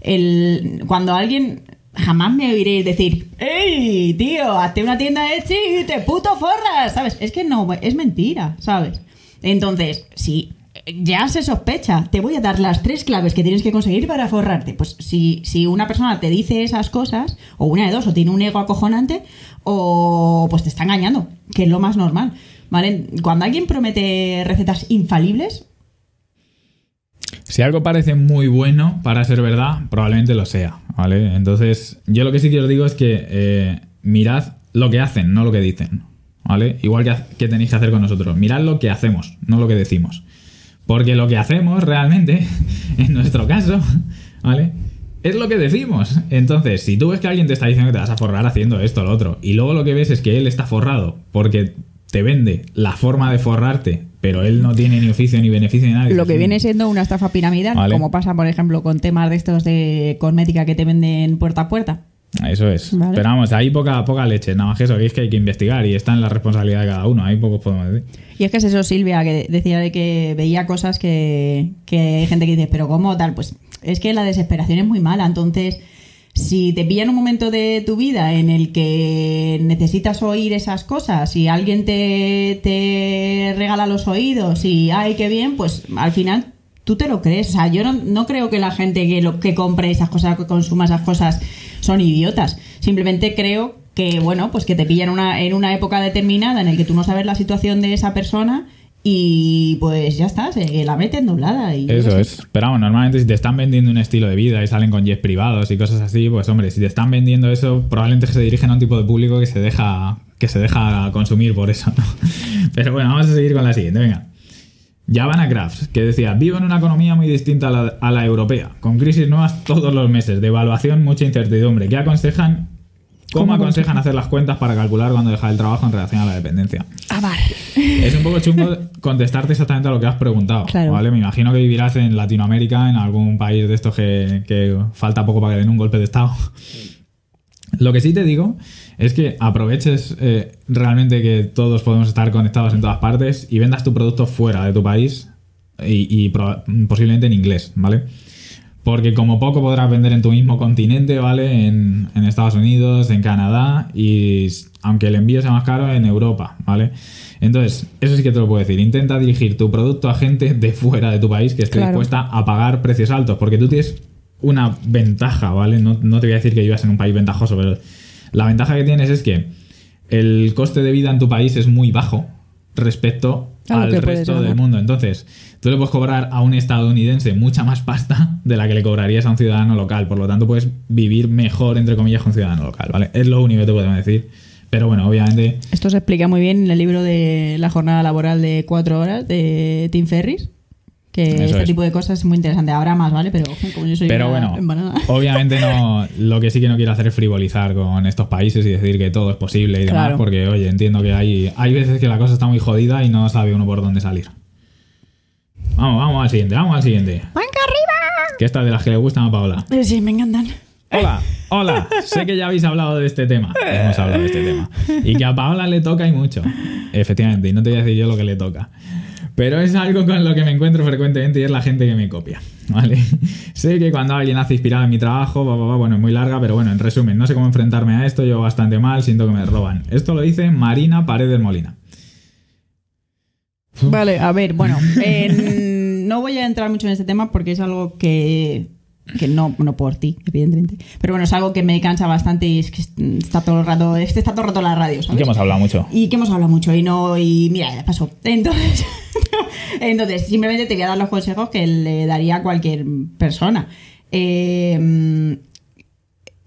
El, cuando alguien jamás me oiréis decir, ¡Ey, tío, hazte una tienda de y te puto forras! ¿Sabes? Es que no, es mentira, ¿sabes? Entonces, si ya se sospecha, te voy a dar las tres claves que tienes que conseguir para forrarte. Pues si, si una persona te dice esas cosas, o una de dos, o tiene un ego acojonante, o pues te está engañando, que es lo más normal. ¿Vale? Cuando alguien promete recetas infalibles,
Si algo parece muy bueno para ser verdad, probablemente lo sea, ¿vale? Entonces, yo lo que sí que os digo es que eh, mirad lo que hacen, no lo que dicen, ¿vale? Igual que, que tenéis que hacer con nosotros. Mirad lo que hacemos, no lo que decimos. Porque lo que hacemos realmente, <laughs> en nuestro caso, ¿vale? Es lo que decimos. Entonces, si tú ves que alguien te está diciendo que te vas a forrar haciendo esto o lo otro, y luego lo que ves es que él está forrado porque te vende la forma de forrarte, pero él no tiene ni oficio ni beneficio ni nada.
lo que
dices,
viene siendo una estafa piramidal,
Vale.
como pasa, por ejemplo, con temas de estos de cosmética que te venden puerta a puerta.
Eso es.
Vale.
Pero vamos, hay poca, poca leche. Nada más que eso, que es que hay que investigar y está en la responsabilidad de cada uno. Ahí pocos podemos decir.
Y es que es eso, Silvia, que decía de que veía cosas que, que hay gente que dice, pero ¿cómo tal? Pues es que la desesperación es muy mala. Entonces, si te pilla en un momento de tu vida en el que necesitas oír esas cosas y alguien te, te regala los oídos y, ay, qué bien, pues al final tú te lo crees. O sea, yo no, no creo que la gente que, lo, que compre esas cosas, que consuma esas cosas, son idiotas. Simplemente creo que, bueno, pues que te pillan una, en una época determinada en el que tú no sabes la situación de esa persona y pues ya está, se la meten doblada. Y
Eso
qué sé.
es. Pero vamos, normalmente si te están vendiendo un estilo de vida y salen con jets privados y cosas así, pues hombre, si te están vendiendo eso, probablemente se dirigen a un tipo de público que se deja, que se deja consumir por eso, ¿no? <laughs> Pero bueno, vamos a seguir con la siguiente, venga. Javana Crafts, que decía, vivo en una economía muy distinta a la, a la europea, con crisis nuevas todos los meses, devaluación, mucha incertidumbre. ¿Qué aconsejan? ¿Cómo,
¿Cómo
aconsejan hacer las cuentas para calcular cuando dejar el trabajo en relación a la dependencia?
Ah, vale. <laughs>
Es un poco chungo contestarte exactamente a lo que has preguntado.
Claro.
¿vale? Me imagino que vivirás en Latinoamérica, en algún país de estos que, que falta poco para que den un golpe de Estado. Lo que sí te digo es que aproveches eh, realmente que todos podemos estar conectados en todas partes y vendas tu producto fuera de tu país y, posiblemente en inglés, ¿vale? Porque como poco podrás vender en tu mismo continente, ¿vale? En, en Estados Unidos, en Canadá y aunque el envío sea más caro, en Europa, ¿vale? Entonces, eso sí que te lo puedo decir. Intenta dirigir tu producto a gente de fuera de tu país que esté
Claro.
dispuesta a pagar precios altos, porque tú tienes una ventaja, ¿vale? No, no te voy a decir que vivas en un país ventajoso, pero la ventaja que tienes es que el coste de vida en tu país es muy bajo respecto al resto del mundo. Entonces, tú le puedes cobrar a un estadounidense mucha más pasta de la que le cobrarías a un ciudadano local. Por lo tanto, puedes vivir mejor, entre comillas, con un ciudadano local, ¿vale? Es lo único que te podemos decir. Pero bueno, obviamente,
Esto se explica muy bien en el libro de la jornada laboral de cuatro horas de Tim Ferris. Que
Eso
este
es.
tipo de cosas es muy interesante. Habrá más, ¿vale? Pero como yo soy
pero
una
bueno, <laughs> obviamente no. Lo que sí que no quiero hacer es frivolizar con estos países y decir que todo es posible y demás,
Claro.
porque oye, entiendo que hay, hay veces que la cosa está muy jodida y no sabe uno por dónde salir. Vamos, vamos al siguiente, vamos al siguiente.
¡Venga arriba!
Que esta es de las que le gustan a Paola.
Eh, Sí, me encantan.
Hola, hola. Sé que ya habéis hablado de este tema. Hemos hablado de este tema. Y que a Paola le toca y mucho. Efectivamente, y no te voy a decir yo lo que le toca. Pero es algo con lo que me encuentro frecuentemente y es la gente que me copia. ¿Vale? <laughs> sé que cuando alguien hace inspirado en mi trabajo, va, va, va, bueno, es muy larga, pero bueno, en resumen, no sé cómo enfrentarme a esto, yo bastante mal, siento que me roban. Esto lo dice Marina Paredes Molina.
Vale, a ver, bueno, en- no voy a entrar mucho en este tema porque es algo que, que no, no por ti, evidentemente, pero bueno, es algo que me cansa bastante y es que está todo el rato, este está todo el rato en la radio,
Y que hemos hablado mucho.
Y que hemos hablado mucho y no, y mira, ya pasó. Entonces, <laughs> entonces simplemente te voy a dar los consejos que le daría a cualquier persona. Eh,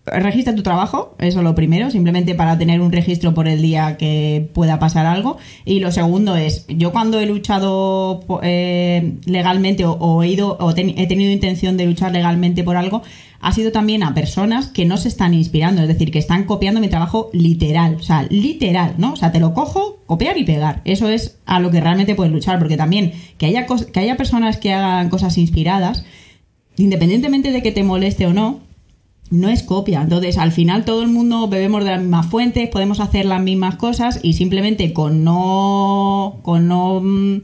registra tu trabajo, eso lo primero, simplemente para tener un registro por el día que pueda pasar algo. Y lo segundo es, yo cuando he luchado eh, legalmente o, he, ido, o he tenido intención de luchar legalmente por algo, ha sido también a personas que no se están inspirando, es decir, que están copiando mi trabajo literal, o sea, literal, ¿no? O sea, te lo cojo, copiar y pegar. Eso es a lo que realmente puedes luchar, porque también que haya, que haya personas que hagan cosas inspiradas, independientemente de que te moleste o no, no es copia. Entonces, al final todo el mundo bebemos de las mismas fuentes, podemos hacer las mismas cosas y simplemente con no, con no mm,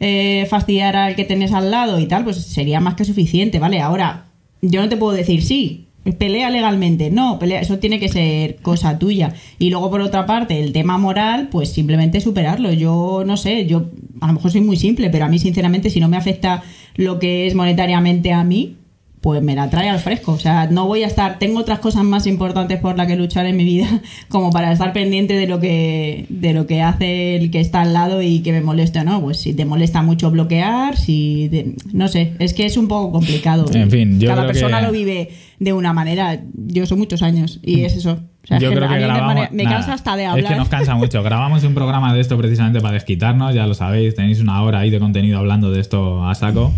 eh, fastidiar al que tenés al lado y tal, pues sería más que suficiente, ¿vale? Ahora, yo no te puedo decir sí. Pelea legalmente, no, pelea, eso tiene que ser cosa tuya. Y luego, por otra parte, el tema moral, pues simplemente superarlo. Yo no sé, yo a lo mejor soy muy simple, pero a mí, sinceramente, si no me afecta lo que es monetariamente a mí, pues me la trae al fresco. O sea, no voy a estar. Tengo otras cosas más importantes por las que luchar en mi vida, <laughs> como para estar pendiente de lo que, de lo que hace el que está al lado y que me moleste o no. Pues si te molesta mucho bloquear, si. te- no sé, es que es un poco complicado.
En fin, yo
Cada persona
que-
lo vive de una manera. Yo son muchos años y es eso. O sea,
Yo
es
creo que grabamos.
manera- me
nada,
cansa hasta de hablar.
Es que nos cansa <laughs> mucho. Grabamos un programa de esto precisamente para desquitarnos, ya lo sabéis. Tenéis una hora ahí de contenido hablando de esto a saco.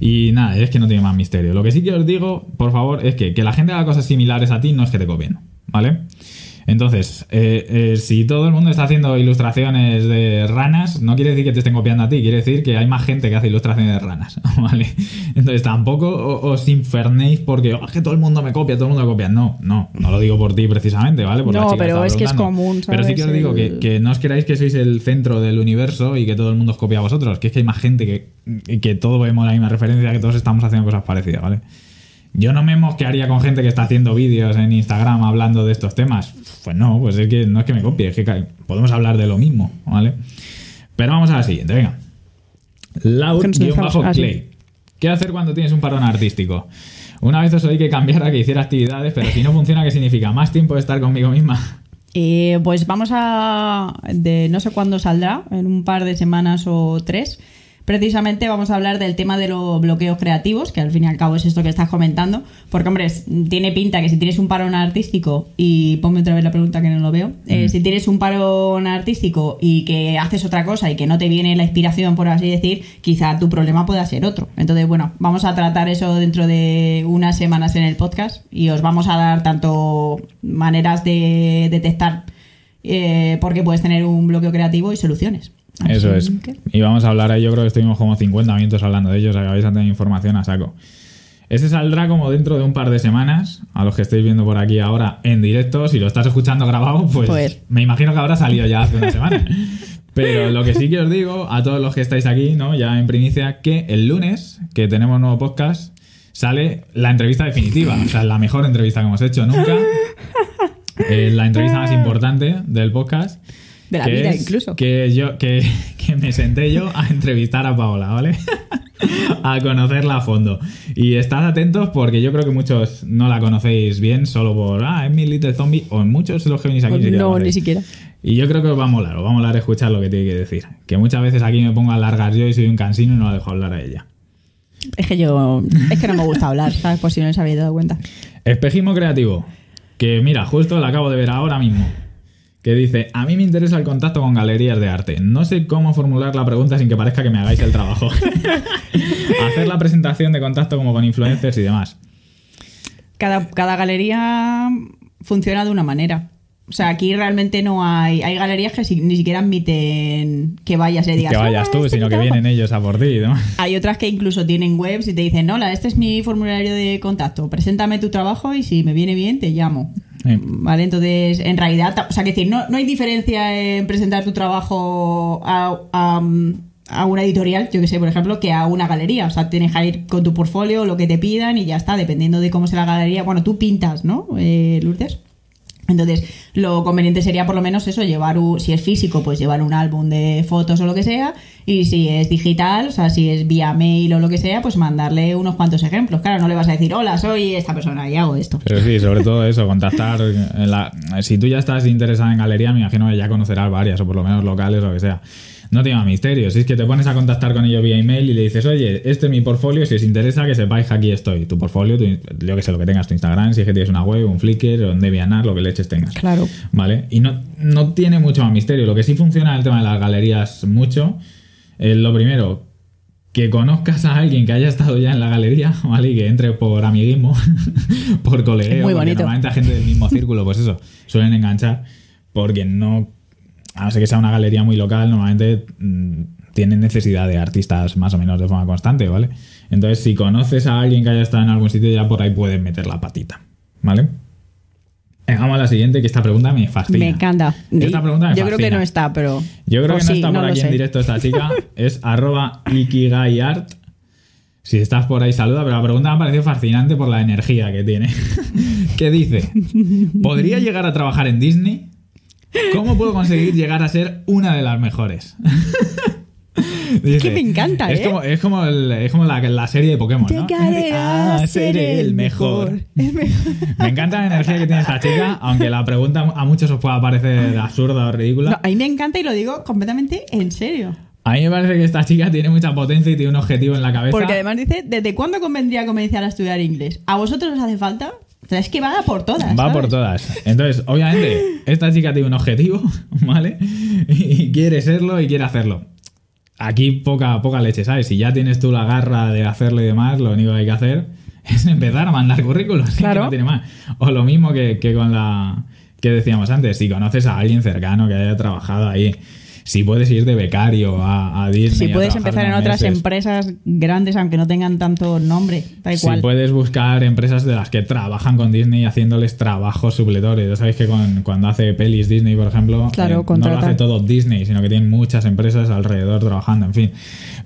Y nada, es que no tiene más misterio. Lo que sí que os digo, por favor, es que que la gente haga cosas similares a ti no es que te copien, ¿vale? Entonces, eh, eh, si todo el mundo está haciendo ilustraciones de ranas, no quiere decir que te estén copiando a ti, quiere decir que hay más gente que hace ilustraciones de ranas, <laughs> ¿vale? Entonces tampoco os infernéis porque "Oh, es que todo el mundo me copia, todo el mundo me copia. No, no, no lo digo por ti precisamente, ¿vale? Por
No, pero es que es común,
Pero sí que os
¿sabes?
digo que no os creáis que sois el centro del universo y que todo el mundo os copia a vosotros, que es que hay más gente que, que todos vemos la misma referencia, que todos estamos haciendo cosas parecidas, ¿vale? Yo no me mosquearía con gente que está haciendo vídeos en Instagram hablando de estos temas. Pues no, pues es que no es que me copie, es que podemos hablar de lo mismo, ¿vale? Pero vamos a la siguiente, venga.
Sí.
¿Qué hacer cuando tienes un parón artístico? Una vez os oí que cambiara, que hiciera actividades, pero si no funciona, ¿qué significa? ¿Más tiempo de estar conmigo misma? <laughs>
Eh, pues vamos a. de no sé cuándo saldrá, en un par de semanas o tres. Precisamente vamos a hablar del tema de los bloqueos creativos, que al fin y al cabo es esto que estás comentando. Porque, hombre, tiene pinta que si tienes un parón artístico, y ponme otra vez la pregunta que no lo veo. eh, si tienes un parón artístico y que haces otra cosa y que no te viene la inspiración, por así decir, quizá tu problema pueda ser otro. Entonces, bueno, vamos a tratar eso dentro de unas semanas en el podcast y os vamos a dar tanto maneras de detectar eh, por qué puedes tener un bloqueo creativo y soluciones. Así
Eso es.
que-
Y vamos a hablar ahí, yo creo que estuvimos como 50 minutos hablando de ellos, o sea, que vais a tener información a saco. Ese saldrá como dentro de un par de semanas, a los que estáis viendo por aquí ahora en directo. Si lo estás escuchando grabado, pues,
Pues.
me imagino que habrá salido ya hace una semana. Pero lo que sí que os digo a todos los que estáis aquí, ¿no? Ya en primicia, que el lunes, que tenemos nuevo podcast, sale la entrevista definitiva. O sea, la mejor entrevista que hemos hecho nunca. Eh, la entrevista más importante del podcast.
De la
que
vida,
es
incluso.
Que yo, que, <laughs> que me senté yo a entrevistar a Paola, ¿vale? <laughs> a conocerla a fondo. Y estad atentos porque yo creo que muchos no la conocéis bien solo por, ah, es mi Little Zombie, o en muchos de los que venís aquí.
no, ni siquiera.
Y yo creo que os va a molar, os va a molar escuchar lo que tiene que decir. Que muchas veces aquí me pongo a alargar yo y soy un cansino y no la dejo hablar a ella.
Es que yo. Es que no me gusta hablar, ¿sabes? Por si no os habéis dado cuenta.
Espejismo creativo. Que mira, justo la acabo de ver ahora mismo. Que dice, a mí me interesa el contacto con galerías de arte. No sé cómo formular la pregunta sin que parezca que me hagáis el trabajo. <laughs> Hacer la presentación de contacto como con influencers y demás.
Cada, cada galería funciona de una manera. O sea, aquí realmente no hay. Hay galerías que si- ni siquiera admiten que vayas y digas.
que vayas
"Hola,
tú,
este
sino que
trabajo".
vienen ellos a por ti, ¿no? <laughs>
Hay otras que incluso tienen webs y te dicen: Hola, este es mi formulario de contacto. Preséntame tu trabajo y si me viene bien, te llamo.
Sí.
Vale, entonces, en realidad, o sea, que decir, no, no hay diferencia en presentar tu trabajo a, a- a una editorial, yo que sé, por ejemplo, que a una galería. O sea, tienes que ir con tu portfolio, lo que te pidan y ya está, dependiendo de cómo sea la galería. Bueno, tú pintas, ¿no, eh, Lourdes? Entonces, lo conveniente sería por lo menos eso, llevar, un- si es físico, pues llevar un álbum de fotos o lo que sea, y si es digital, o sea, si es vía mail o lo que sea, pues mandarle unos cuantos ejemplos. Claro, no le vas a decir, hola, soy esta persona y hago esto.
Pero sí, sobre todo eso, contactar. en la- si tú ya estás interesada en galería, me imagino que ya conocerás varias, o por lo menos locales o lo que sea. No tiene más misterio. Si es que te pones a contactar con ellos vía email y le dices, oye, este es mi portfolio, si os interesa que sepáis que aquí estoy. Tu portfolio, tu, yo que sé, lo que tengas, tu Instagram, si es que tienes una web, un Flickr, o un DeviantArt, lo que leches tengas.
Claro.
¿Vale? Y no, no tiene mucho más misterio. Lo que sí funciona en el tema de las galerías mucho es lo primero, que conozcas a alguien que haya estado ya en la galería, <laughs> ¿vale? Y que entre por amiguismo, <laughs> por colegueo.
Es muy bonito.
Normalmente a gente del mismo círculo, pues eso, suelen enganchar porque no. A no ser que sea una galería muy local, normalmente mm, tienen necesidad de artistas más o menos de forma constante, ¿vale? Entonces, si conoces a alguien que haya estado en algún sitio, ya por ahí puedes meter la patita, ¿vale? Vamos a la siguiente, que esta pregunta me fascina.
Me encanta.
Esta pregunta me
Yo creo que no está, pero.
Yo creo que no
sí,
está por aquí en directo esta chica. <laughs> Es arroba ikigaiart. Si estás por ahí, saluda. Pero la pregunta me ha parecido fascinante por la energía que tiene. <laughs> ¿Qué dice? <laughs> ¿Podría llegar a trabajar en Disney? ¿Cómo puedo conseguir llegar a ser una de las mejores? <laughs> Dice,
que me encanta,
es
¿eh?
Como, es como, el- es como la, la serie de Pokémon, ¿no?
Llegaré a
Ah,
ser
el mejor.
El mejor.
Me encanta la energía que tiene esta chica, aunque la pregunta a muchos os pueda parecer absurda o ridícula.
No, a mí me encanta y lo digo completamente en serio.
A mí me parece que esta chica tiene mucha potencia y tiene un objetivo en la cabeza.
Porque además dice, ¿desde cuándo convendría comenzar a estudiar inglés? ¿A vosotros os hace falta? O sea, es que va a por todas.
Va
¿sabes?
por todas. Entonces, obviamente, esta chica tiene un objetivo, <laughs> ¿vale? Y quiere serlo y quiere hacerlo. Aquí poca, poca leche, ¿sabes? Si ya tienes tú la garra de hacerlo y demás, lo único que hay que hacer es empezar a mandar currículos. <laughs>
Claro.
no tiene más. O lo mismo que, que con la que decíamos antes, si conoces a alguien cercano que haya trabajado ahí, si puedes ir de becario a, a Disney.
Si puedes empezar en otras
meses.
empresas grandes, aunque no tengan tanto nombre, tal
Si
cual.
puedes buscar empresas de las que trabajan con Disney haciéndoles trabajos supletorios. Ya sabéis que con- cuando hace pelis Disney, por ejemplo,
Claro,
eh, no lo hace todo Disney, sino que tienen muchas empresas alrededor trabajando, en fin.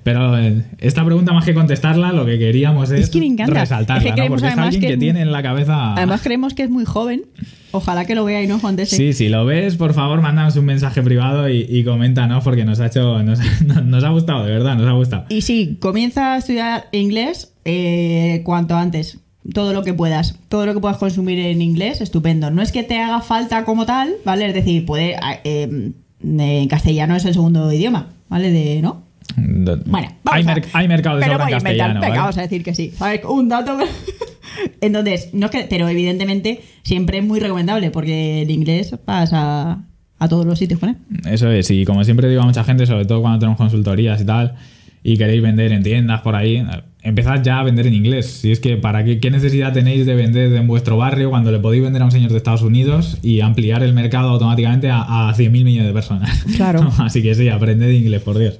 Pero eh, esta pregunta, más que contestarla, lo que queríamos es,
Es que me encanta.
resaltarla,
Es que
¿no?
creemos
Porque es alguien
que
tiene en la cabeza...
Además creemos que es muy joven. Ojalá que lo vea y no conteste.
Sí, si lo ves, por favor, mándanos un mensaje privado y, y coméntanos porque nos ha hecho, nos, <laughs> nos ha gustado, de verdad, nos ha gustado.
Y sí, comienza a estudiar inglés eh, cuanto antes. Todo lo que puedas. Todo lo que puedas consumir en inglés, estupendo. No es que te haga falta como tal, ¿vale? Es decir, puede. eh, en castellano es el segundo idioma, ¿vale? De, ¿no? Bueno,
hay, mer- mercado de
pero
sobra en
voy inventar.
castellano.
Venga,
¿vale?
vamos a decir que sí. Un dato. <laughs> Entonces, no es que, pero evidentemente siempre es muy recomendable porque el inglés vas a, a todos los sitios con él.
Eso es, y como siempre digo a mucha gente, sobre todo cuando tenemos consultorías y tal, y queréis vender en tiendas por ahí, empezad ya a vender en inglés. Si es que, ¿para qué, qué necesidad tenéis de vender en vuestro barrio cuando le podéis vender a un señor de Estados Unidos y ampliar el mercado automáticamente a, a 100.000 millones de personas?
Claro. <laughs>
Así que sí, aprended inglés, por Dios.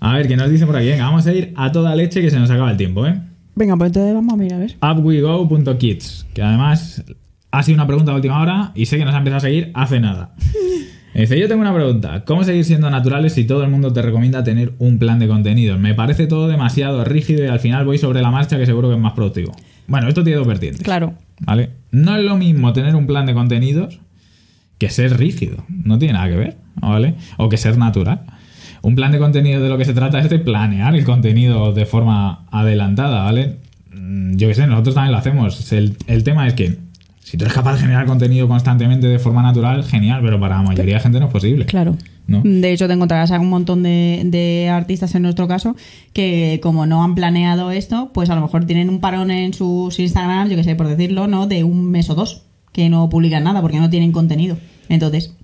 A ver, ¿qué nos dice por aquí? Venga, vamos a ir a toda leche que se nos acaba el tiempo, ¿eh?
Venga, pues entonces vamos a mirar, a ver.
upwego.kids, que además ha sido una pregunta de última hora y sé que nos ha empezado a seguir hace nada. <laughs> Dice, yo tengo una pregunta. ¿Cómo seguir siendo naturales si todo el mundo te recomienda tener un plan de contenidos? Me parece todo demasiado rígido y al final voy sobre la marcha que seguro que es más productivo. Bueno, esto tiene dos vertientes.
Claro.
¿Vale? No es lo mismo tener un plan de contenidos que ser rígido. No tiene nada que ver, ¿vale? O que ser natural. Un plan de contenido de lo que se trata es de planear el contenido de forma adelantada, ¿vale? Mm, Yo qué sé, nosotros también lo hacemos. El, el tema es que si tú eres capaz de generar contenido constantemente de forma natural, genial, pero para la mayoría de gente no es posible.
Claro.
¿No?
De hecho, te encontrarás a un montón de, de artistas en nuestro caso que, como no han planeado esto, pues a lo mejor tienen un parón en sus Instagram, yo que sé, por decirlo, ¿no? De un mes o dos, que no publican nada porque no tienen contenido. Entonces,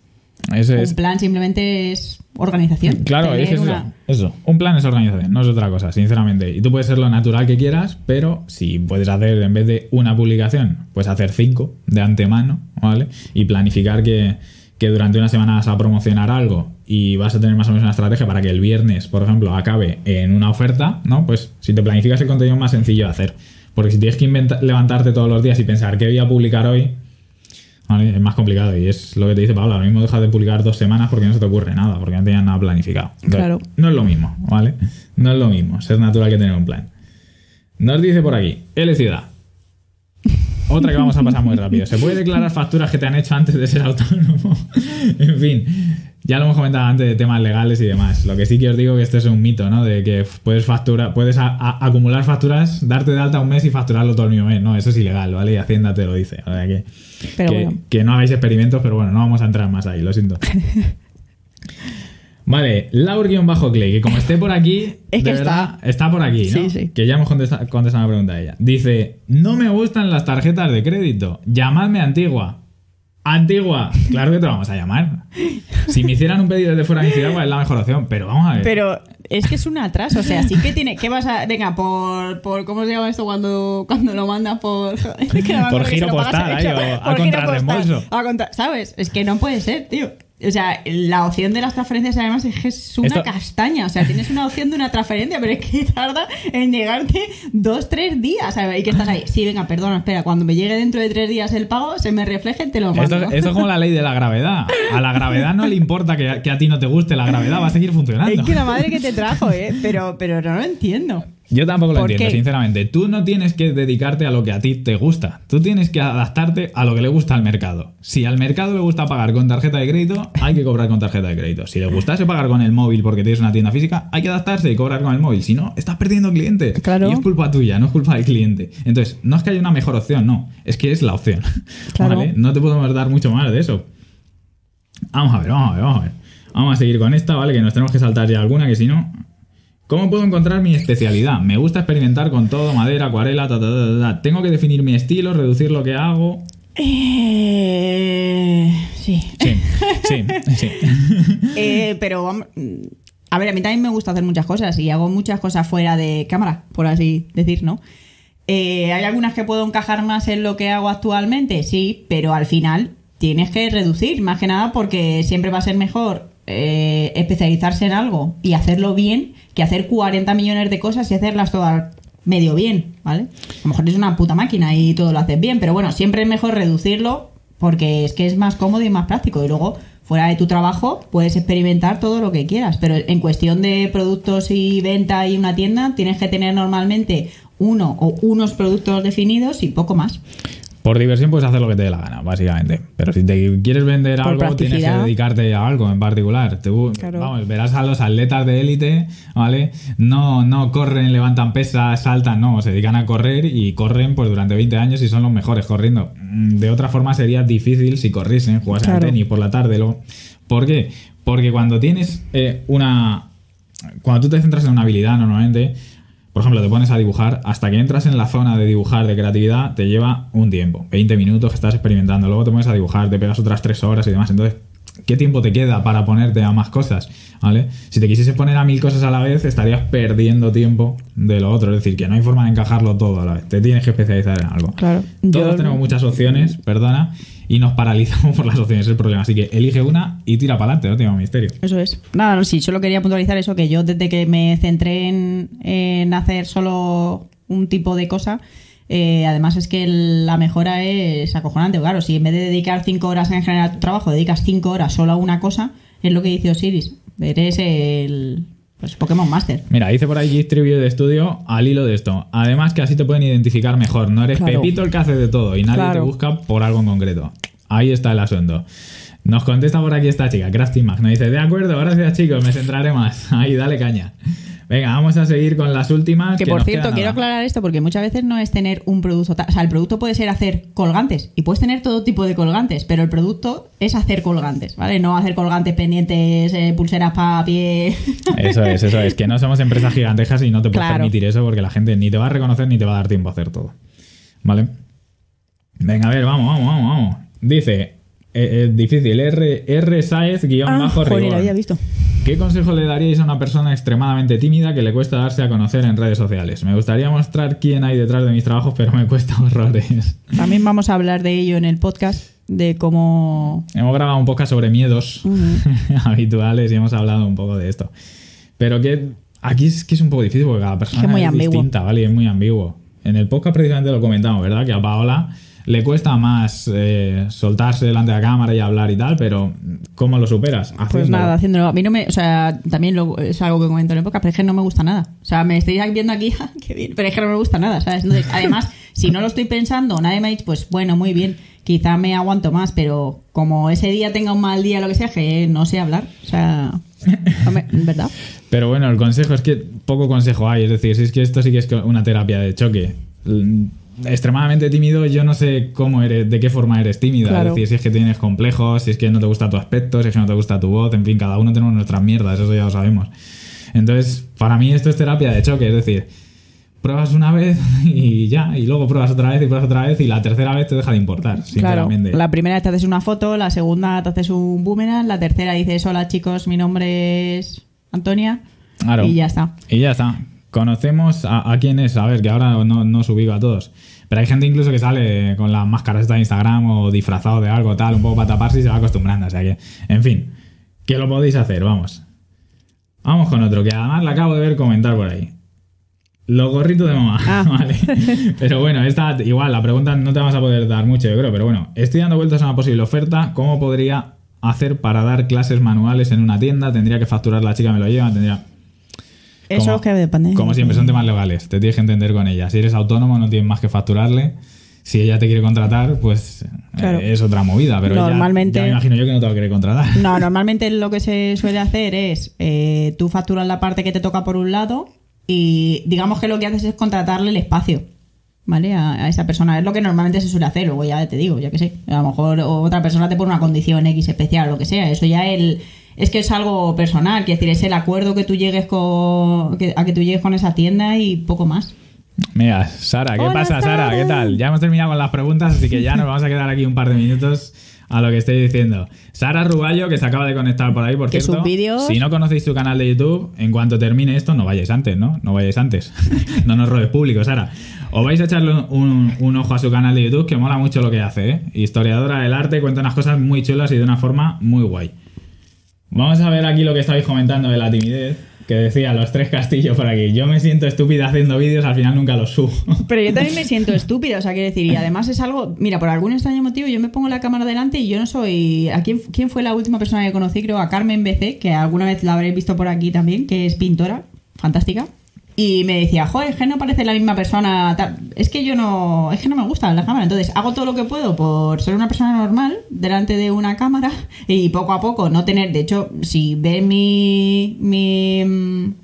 es.
un plan simplemente es organización.
Claro, es eso,
una-
eso. Un plan es organización, no es otra cosa, sinceramente. Y tú puedes ser lo natural que quieras, pero si puedes hacer, en vez de una publicación, pues hacer cinco de antemano, ¿vale? Y planificar que, que durante una semana vas a promocionar algo y vas a tener más o menos una estrategia para que el viernes, por ejemplo, acabe en una oferta, ¿no? Pues si te planificas el contenido es más sencillo de hacer. Porque si tienes que levantarte todos los días y pensar qué voy a publicar hoy, ¿vale? Es más complicado y es lo que te dice Pablo. Ahora mismo dejas de publicar dos semanas porque no se te ocurre nada, porque no tenías nada planificado. Entonces,
Claro.
No es lo mismo, ¿vale? No es lo mismo ser natural que tener un plan. Nos dice por aquí, L ciudad. Otra que vamos a pasar muy rápido. ¿Se puede declarar facturas que te han hecho antes de ser autónomo? <laughs> en fin, ya lo hemos comentado antes de temas legales y demás. Lo que sí que os digo que esto es un mito, ¿no? De que puedes factura, puedes a- a- acumular facturas, darte de alta un mes y facturarlo todo el mismo mes. No, eso es ilegal, ¿vale? Y Hacienda te lo dice. O sea que,
Pero
que,
bueno.
que no hagáis experimentos, pero bueno, no vamos a entrar más ahí, lo siento. <laughs> Vale, Laur-Clay, que como esté por aquí,
Es que
de verdad, está. por aquí, ¿no?
Sí, sí.
Que ya hemos contesta- contestado la pregunta de ella. Dice, no me gustan las tarjetas de crédito, llamadme Antigua. Antigua, claro que te vamos a llamar. Si me hicieran un pedido desde fuera de mi ciudad, pues es la mejor opción, pero vamos a ver.
Pero es que es un atraso, o sea, sí que tiene. ¿Qué vas a.? Venga, por. por ¿Cómo se llama esto cuando, cuando lo mandas por. <laughs>
Por giro postal,
a-
ahí, o a
a contra- ¿Sabes? Es que no puede ser, tío. O sea, la opción de las transferencias además es que es una
Esto-
castaña. O sea, tienes una opción de una transferencia, pero es que tarda en llegarte dos, tres días. ¿sabes? Y que estás ahí. Sí, venga, perdona, espera. Cuando me llegue dentro de tres días el pago, se me refleje, te lo mando.
Esto, esto es como la ley de la gravedad. A la gravedad no le importa que, que a ti no te guste, la gravedad va a seguir funcionando.
Es que la madre que te trajo, ¿eh? Pero, pero no lo entiendo.
Yo tampoco lo
¿Por
entiendo,
qué?
sinceramente. Tú no tienes que dedicarte a lo que a ti te gusta. Tú tienes que adaptarte a lo que le gusta al mercado. Si al mercado le gusta pagar con tarjeta de crédito, hay que cobrar con tarjeta de crédito. Si le gustase pagar con el móvil porque tienes una tienda física, hay que adaptarse y cobrar con el móvil. Si no, estás perdiendo clientes.
Claro.
Y es culpa tuya, no es culpa del cliente. Entonces, no es que haya una mejor opción, no. Es que es la opción. <laughs>
Claro.
¿Vale? No te podemos dar mucho más de eso. Vamos a ver, vamos a ver, vamos a ver. Vamos a seguir con esta, ¿vale? Que nos tenemos que saltar ya alguna, que si no. ¿Cómo puedo encontrar mi especialidad? Me gusta experimentar con todo, madera, acuarela, ta, ta, ta, ta. Tengo que definir mi estilo, reducir lo que hago.
Eh, sí.
Sí, sí, <laughs> sí.
Eh, pero vamos. A ver, a mí también me gusta hacer muchas cosas y hago muchas cosas fuera de cámara, por así decir, ¿no? Eh, ¿Hay algunas que puedo encajar más en lo que hago actualmente? Sí, pero al final tienes que reducir, más que nada porque siempre va a ser mejor eh, especializarse en algo y hacerlo bien que hacer 40 millones de cosas y hacerlas todas medio bien, ¿vale? A lo mejor es una puta máquina y todo lo haces bien, pero bueno, siempre es mejor reducirlo porque es que es más cómodo y más práctico y luego fuera de tu trabajo puedes experimentar todo lo que quieras, pero en cuestión de productos y venta y una tienda tienes que tener normalmente uno o unos productos definidos y poco más.
Por diversión puedes hacer lo que te dé la gana, básicamente. Pero si te quieres vender
Por
algo, tienes que dedicarte a algo en particular.
Claro.
Vamos, verás a los atletas de élite, ¿vale? No, no corren, levantan pesas, saltan, no, se dedican a correr y corren pues durante 20 años y son los mejores corriendo. Mm, De otra forma sería difícil si corriesen, jugasen al
Claro.
tenis por la tarde. Luego. ¿Por qué? Porque cuando tienes eh, una... Cuando tú te centras en una habilidad normalmente, por ejemplo, te pones a dibujar, hasta que entras en la zona de dibujar de creatividad, te lleva un tiempo, 20 minutos que estás experimentando, luego te pones a dibujar, te pegas otras 3 horas y demás. Entonces, ¿qué tiempo te queda para ponerte a más cosas? ¿Vale? Si te quisieses poner a mil cosas a la vez, estarías perdiendo tiempo de lo otro. Es decir, que no hay forma de encajarlo todo a la vez. Te tienes que especializar en algo.
Claro.
Todos
Yo-
tenemos muchas opciones, perdona, y nos paralizamos <laughs> por las opciones, es el problema. Así que elige una y tira para adelante, no tengo misterio.
Eso es. Nada, no, sí, solo quería puntualizar eso, que yo desde que me centré en, en hacer solo un tipo de cosa, eh, además es que la mejora es acojonante. Claro, si en vez de dedicar cinco horas en general a tu trabajo, dedicas cinco horas solo a una cosa, es lo que dice Osiris. Eres el pues, Pokémon Master.
Mira, dice por ahí Trivia de estudio al hilo de esto. Además que así te pueden identificar mejor. No eres
Claro.
Pepito el que hace de todo y nadie te busca por algo en concreto. Ahí está el asunto. Nos contesta por aquí esta chica, Crafty. Nos dice, de acuerdo, gracias chicos, me centraré más. <laughs> Ahí, dale caña. Venga, vamos a seguir con las últimas.
Que
que
por cierto, quiero
nada.
aclarar esto porque muchas veces no es tener un producto. O sea, el producto puede ser hacer colgantes y puedes tener todo tipo de colgantes, pero el producto es hacer colgantes, ¿vale? No hacer colgantes pendientes, eh, pulseras para pie. <laughs>
Eso es, eso es. Que no somos empresas gigantejas y no te puedes
Claro.
permitir eso porque la gente ni te va a reconocer ni te va a dar tiempo a hacer todo. ¿Vale? Venga, a ver, vamos, vamos, vamos, vamos. Dice, eh, eh, difícil, R, R Saez guion
Ah,
bajo
joder,
rigor.
lo había visto.
¿Qué consejo le daríais a una persona extremadamente tímida que le cuesta darse a conocer en redes sociales? Me gustaría mostrar quién hay detrás de mis trabajos, pero me cuesta <laughs> horrores.
También vamos a hablar de ello en el podcast, de cómo...
Hemos grabado un podcast sobre miedos <laughs> habituales y hemos hablado un poco de esto. Pero que aquí es que es un poco difícil porque cada persona
Es muy
es distinta, ¿vale? Y es muy ambiguo. En el podcast precisamente lo comentamos, ¿verdad? Que a Paola le cuesta más eh, soltarse delante de la cámara y hablar y tal, pero ¿cómo lo superas?
Pues
Haciéndolo.
nada, haciéndolo. A mí no me. O sea, también lo- es algo que comento en podcast, pero es que no me gusta nada. O sea, me estáis viendo aquí, <laughs> ¡ah, qué bien, pero es que no me gusta nada, ¿sabes? Entonces, <laughs> además, si no lo estoy pensando, nadie me ha dicho, pues bueno, muy bien, quizá me aguanto más, pero como ese día tenga un mal día, lo que sea, que no sé hablar. O sea, ¿verdad? <laughs>
Pero bueno, el consejo es que poco consejo hay. Es decir, si es que esto sí que es una terapia de choque. Extremadamente tímido, yo no sé cómo eres, de qué forma eres tímida.
Claro.
Es decir, si es que tienes complejos, si es que no te gusta tu aspecto, si es que no te gusta tu voz, en fin, cada uno tenemos nuestras mierdas, eso ya lo sabemos. Entonces, para mí esto es terapia de choque, es decir, pruebas una vez <laughs> y ya, y luego pruebas otra vez y pruebas otra vez y la tercera vez te deja de importar,
Claro.
sinceramente.
La primera vez te haces una foto, la segunda te haces un boomerang, la tercera dices, hola chicos, mi nombre es Antonia.
Claro.
Y ya está.
Y ya está. Conocemos a, a quién es, a ver, que ahora no, no os ubico a todos. Pero hay gente incluso que sale con las máscaras de Instagram o disfrazado de algo tal, un poco para taparse y se va acostumbrando. O sea que, en fin, que lo podéis hacer, vamos. Vamos con otro, que además le acabo de ver comentar por ahí. Los gorritos de mamá,
Ah. <laughs>
vale. Pero bueno, esta igual, la pregunta no te vas a poder dar mucho, yo creo, pero bueno, estoy dando vueltas a una posible oferta. ¿Cómo podría hacer para dar clases manuales en una tienda? ¿Tendría que facturar la chica me lo lleva? ¿Tendría...?
Eso
Como-
es que depende.
Como siempre, son temas legales. Te tienes que entender con ella. Si eres autónomo, no tienes más que facturarle. Si ella te quiere contratar, pues eh, es otra movida. Pero ella-
Normalmente-
ya me imagino yo que no te va a querer contratar.
No, normalmente lo que se suele hacer es eh, tú facturas la parte que te toca por un lado y digamos que lo que haces es contratarle el espacio, ¿vale? A, a esa persona. Es lo que normalmente se suele hacer, luego ya te digo, ya que sé. A lo mejor otra persona te pone una condición X especial o lo que sea. Eso ya el, es que es algo personal, que es decir, es el acuerdo que tú llegues con, que- a que tú llegues con esa tienda y poco más.
Mira, Sara, ¿qué
Hola,
pasa, Sara?
Sara.
¿Qué tal? Ya hemos terminado con las preguntas, así que ya nos vamos a quedar aquí un par de minutos a lo que estoy diciendo. Sara Ruballo, que se acaba de conectar por ahí, por cierto. Si no conocéis su canal de YouTube, en cuanto termine esto, no vayáis antes, ¿no? No vayáis antes. <laughs> no nos robes público, Sara. Os vais a echarle un, un ojo a su canal de YouTube, que mola mucho lo que hace, ¿eh? Historiadora del arte, cuenta unas cosas muy chulas y de una forma muy guay. Vamos a ver aquí lo que estabais comentando de la timidez, que decía los tres castillos por aquí. Yo me siento estúpida haciendo vídeos, al final nunca los subo.
Pero yo también me <laughs> siento estúpida, o sea, quiero decir, y además es algo, mira, por algún extraño motivo yo me pongo la cámara delante y yo no soy, ¿a quién, quién fue la última persona que conocí? Creo a Carmen BC, que alguna vez la habréis visto por aquí también, que es pintora, fantástica. Y me decía, joder, es que no parece la misma persona. tal". Es que yo no. Es que no me gusta la cámara. Entonces hago todo lo que puedo por ser una persona normal delante de una cámara <laughs> y poco a poco no tener. De hecho, si ven mi. mi mm,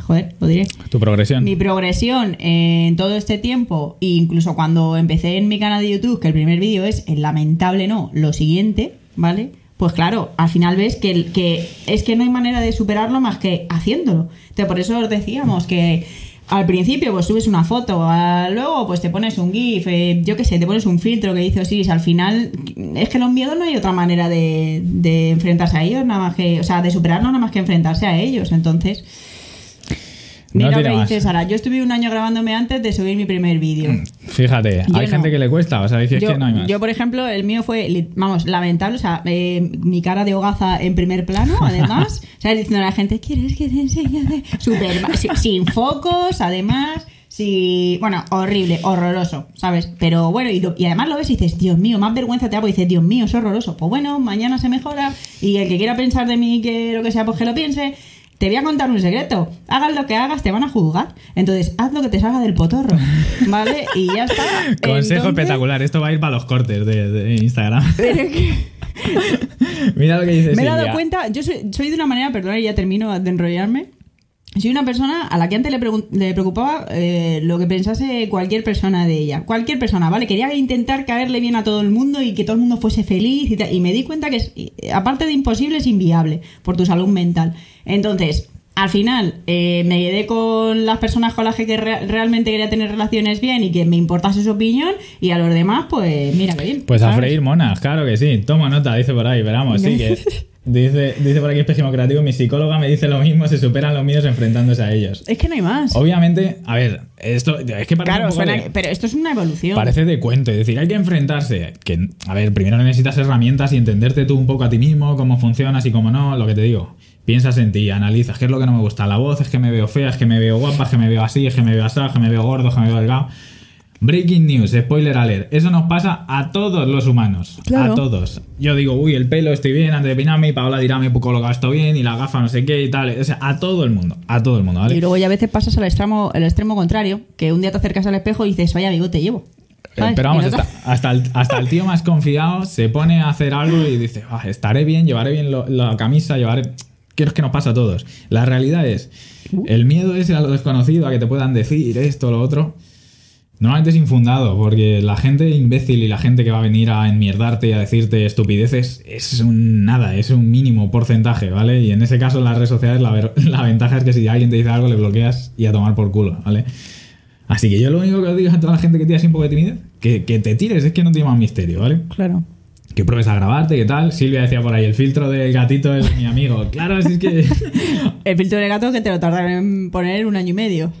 joder, lo diré
Tu progresión.
mi progresión en todo este tiempo, e incluso cuando empecé en mi canal de YouTube, que el primer vídeo es el lamentable no, lo siguiente, ¿vale? Pues claro, al final ves que, que es que no hay manera de superarlo más que haciéndolo. Entonces, por eso os decíamos que al principio pues subes una foto, luego pues te pones un GIF, eh, yo qué sé, te pones un filtro que dice Osiris, al final es que los miedos no hay otra manera de, de enfrentarse a ellos, nada más que, o sea, de superarlo nada más que enfrentarse a ellos. Entonces,
No
Mira lo
tira
que
más.
dice Sara. Yo estuve un año grabándome antes de subir mi primer vídeo.
Fíjate,
Yo
hay
no.
gente que le cuesta, o sabéis que es
Yo,
que no hay más.
yo, por ejemplo, el mío fue, vamos, lamentable. O sea, eh, mi cara de hogaza en primer plano, <laughs> además. o sea, diciendo a la gente, ¿quieres que te enseñe? Súper, ma- sin, focos, además. Sí, bueno, horrible, horroroso, ¿sabes? Pero bueno, y, lo- y además lo ves y dices, Dios mío, más vergüenza te da, porque dices, Dios mío, es horroroso. Pues bueno, mañana se mejora y el que quiera pensar de mí que lo que sea, pues que lo piense. Te voy a contar un secreto. Hagas lo que hagas, te van a juzgar. Entonces, haz lo que te salga del potorro. <laughs> ¿Vale? Y ya está.
Consejo
Entonces-
espectacular, esto va a ir para los cortes de, de Instagram. <laughs> Mira lo que dice <laughs>
Me he dado
Silvia.
cuenta, yo soy, soy de una manera, perdona, y ya termino de enrollarme. Soy una persona a la que antes le, le preocupaba eh, lo que pensase cualquier persona de ella. Cualquier persona, ¿vale? Quería intentar caerle bien a todo el mundo y que todo el mundo fuese feliz y tal. Y me di cuenta que, es, eh, aparte de imposible, es inviable por tu salud mental. Entonces, al final, eh, me quedé con las personas con las que que re- realmente quería tener relaciones bien y que me importase su opinión. Y a los demás, pues mira qué bien.
Pues a freír monas, claro que sí. Toma nota, dice por ahí, pero vamos, sí que. <laughs> Dice, dice por aquí Espejismo Creativo, mi psicóloga me dice lo mismo, se superan los míos enfrentándose a ellos.
Es que no hay más.
Obviamente, a ver, esto es que parece
claro,
un poco
suena-
de-
pero esto es una evolución.
Parece de cuento, es decir, hay que enfrentarse. Que, a ver, primero necesitas herramientas y entenderte tú un poco a ti mismo, cómo funcionas y cómo no, lo que te digo. Piensas en ti, analizas qué es lo que no me gusta. La voz es que me veo fea, es que me veo guapa, es que me veo así, es que me veo así, es que me veo gordo, es que me veo delgado. Breaking news, spoiler alert. Eso nos pasa a todos los humanos.
Claro.
A todos. Yo digo, uy, el pelo estoy bien antes de peinarme y Paola dirá, me he colocado esto bien y la gafa no sé qué y tal. O sea, a todo el mundo. A todo el mundo, ¿vale?
Y luego ya a veces pasas al extremo, el extremo contrario, que un día te acercas al espejo y dices, vaya bigote llevo.
Eh. Pero vamos,
te-
hasta, hasta el, hasta el tío más confiado se pone a hacer algo y dice, "Ah, estaré bien, llevaré bien lo- la camisa, llevaré... Quiero que nos pasa a todos. La realidad es, el miedo es a lo desconocido, a que te puedan decir esto, lo otro. Normalmente es infundado, porque la gente imbécil y la gente que va a venir a enmierdarte y a decirte estupideces es un nada, es un mínimo porcentaje, ¿vale? Y en ese caso en las redes sociales la, <laughs> la ventaja es que si alguien te dice algo le bloqueas y a tomar por culo, ¿vale? Así que yo lo único que os digo a toda la gente que tiene así un poco de timidez, que, que te tires, es que no tiene más misterio, ¿vale?
Claro.
Que pruebes a grabarte, ¿qué tal? Silvia decía por ahí, el filtro del gatito es mi amigo. Claro, si es que... <laughs>
El filtro de gato que te lo tardan en poner un año y medio.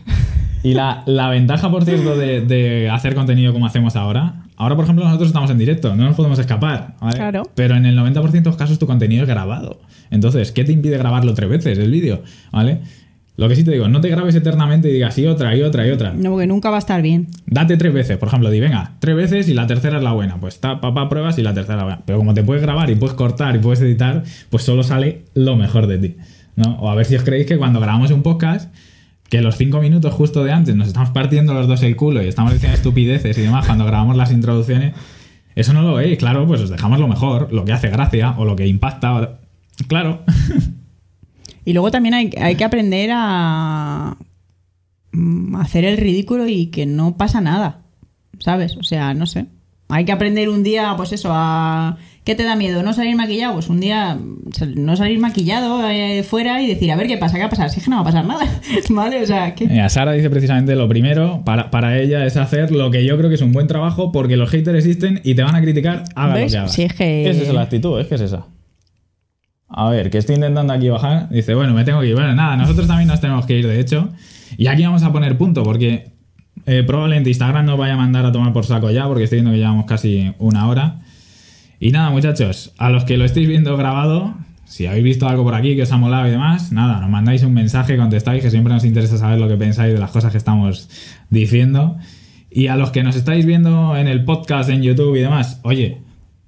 Y la, la ventaja, por cierto, de, de hacer contenido como hacemos ahora. Ahora, por ejemplo, nosotros estamos en directo, no nos podemos escapar. ¿vale?
Claro.
Pero en el 90% de los casos tu contenido es grabado. Entonces, ¿qué te impide grabarlo tres veces el vídeo? ¿Vale? Lo que sí te digo, no te grabes eternamente y digas y otra, y otra, y otra.
No, porque nunca va a estar bien.
Date tres veces, por ejemplo, di, venga, tres veces y la tercera es la buena. Pues está papá pruebas y la tercera es la buena. Pero como te puedes grabar y puedes cortar y puedes editar, pues solo sale lo mejor de ti. ¿no? O a ver si os creéis que cuando grabamos un podcast, que los cinco minutos justo de antes nos estamos partiendo los dos el culo y estamos diciendo estupideces y demás cuando grabamos las introducciones, eso no lo veis, claro, pues os dejamos lo mejor, lo que hace gracia o lo que impacta. o- Claro. <laughs>
Y luego también hay, hay que aprender a mm, hacer el ridículo y que no pasa nada. ¿Sabes? O sea, no sé. Hay que aprender un día, pues eso, a... ¿Qué te da miedo? ¿No salir maquillado? Pues un día no salir maquillado eh, fuera y decir, a ver qué pasa, qué va a pasar. Si es que no va a pasar nada. <laughs> ¿Vale? O sea, ¿qué?
Mira, Sara dice precisamente lo primero para, para ella es hacer lo que yo creo que es un buen trabajo porque los haters existen y te van a criticar, haga
¿Ves?
lo que hagas.
Si es que-
Esa es la actitud, es que es esa. A ver, que estoy intentando aquí bajar. Dice, bueno, me tengo que ir. Bueno, nada, nosotros también nos tenemos que ir, de hecho. Y aquí vamos a poner punto porque eh, probablemente Instagram nos vaya a mandar a tomar por saco ya porque estoy viendo que llevamos casi una hora. Y nada, muchachos, a los que lo estéis viendo grabado, si habéis visto algo por aquí que os ha molado y demás, nada, nos mandáis un mensaje, contestáis, que siempre nos interesa saber lo que pensáis de las cosas que estamos diciendo. Y a los que nos estáis viendo en el podcast, en YouTube y demás, oye,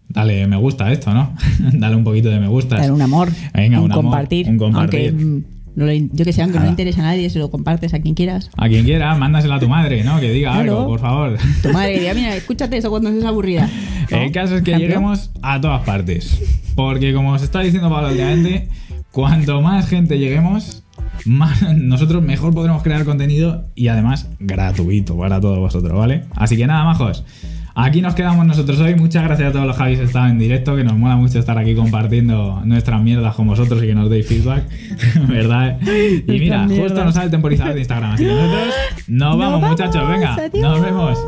dale me gusta a esto, ¿no? <laughs> dale un poquito de me gusta.
Dar un amor.
Venga,
un,
un amor,
compartir.
un compartir.
Aunque, no le- yo que sé, aunque no le interese a nadie, se lo compartes a quien quieras.
A quien quiera, mándasela a tu madre, ¿no? Que diga
Claro.
algo, por favor. <laughs>
Tu madre diga, mira, escúchate eso cuando estés aburrida. ¿No?
El caso es que
Ejemplo.
lleguemos a todas partes. Porque como os está diciendo Pablo últimamente, cuanto más gente lleguemos, más nosotros mejor podremos crear contenido y además gratuito para todos vosotros, ¿vale? Así que nada, majos. Aquí nos quedamos nosotros hoy. Muchas gracias a todos los que habéis estado en directo, que nos mola mucho estar aquí compartiendo nuestras mierdas con vosotros y que nos deis feedback, <laughs> ¿verdad? Y mira, justo nos sale el temporizador de Instagram, así que nosotros nos vamos, muchachos. Venga, nos vemos.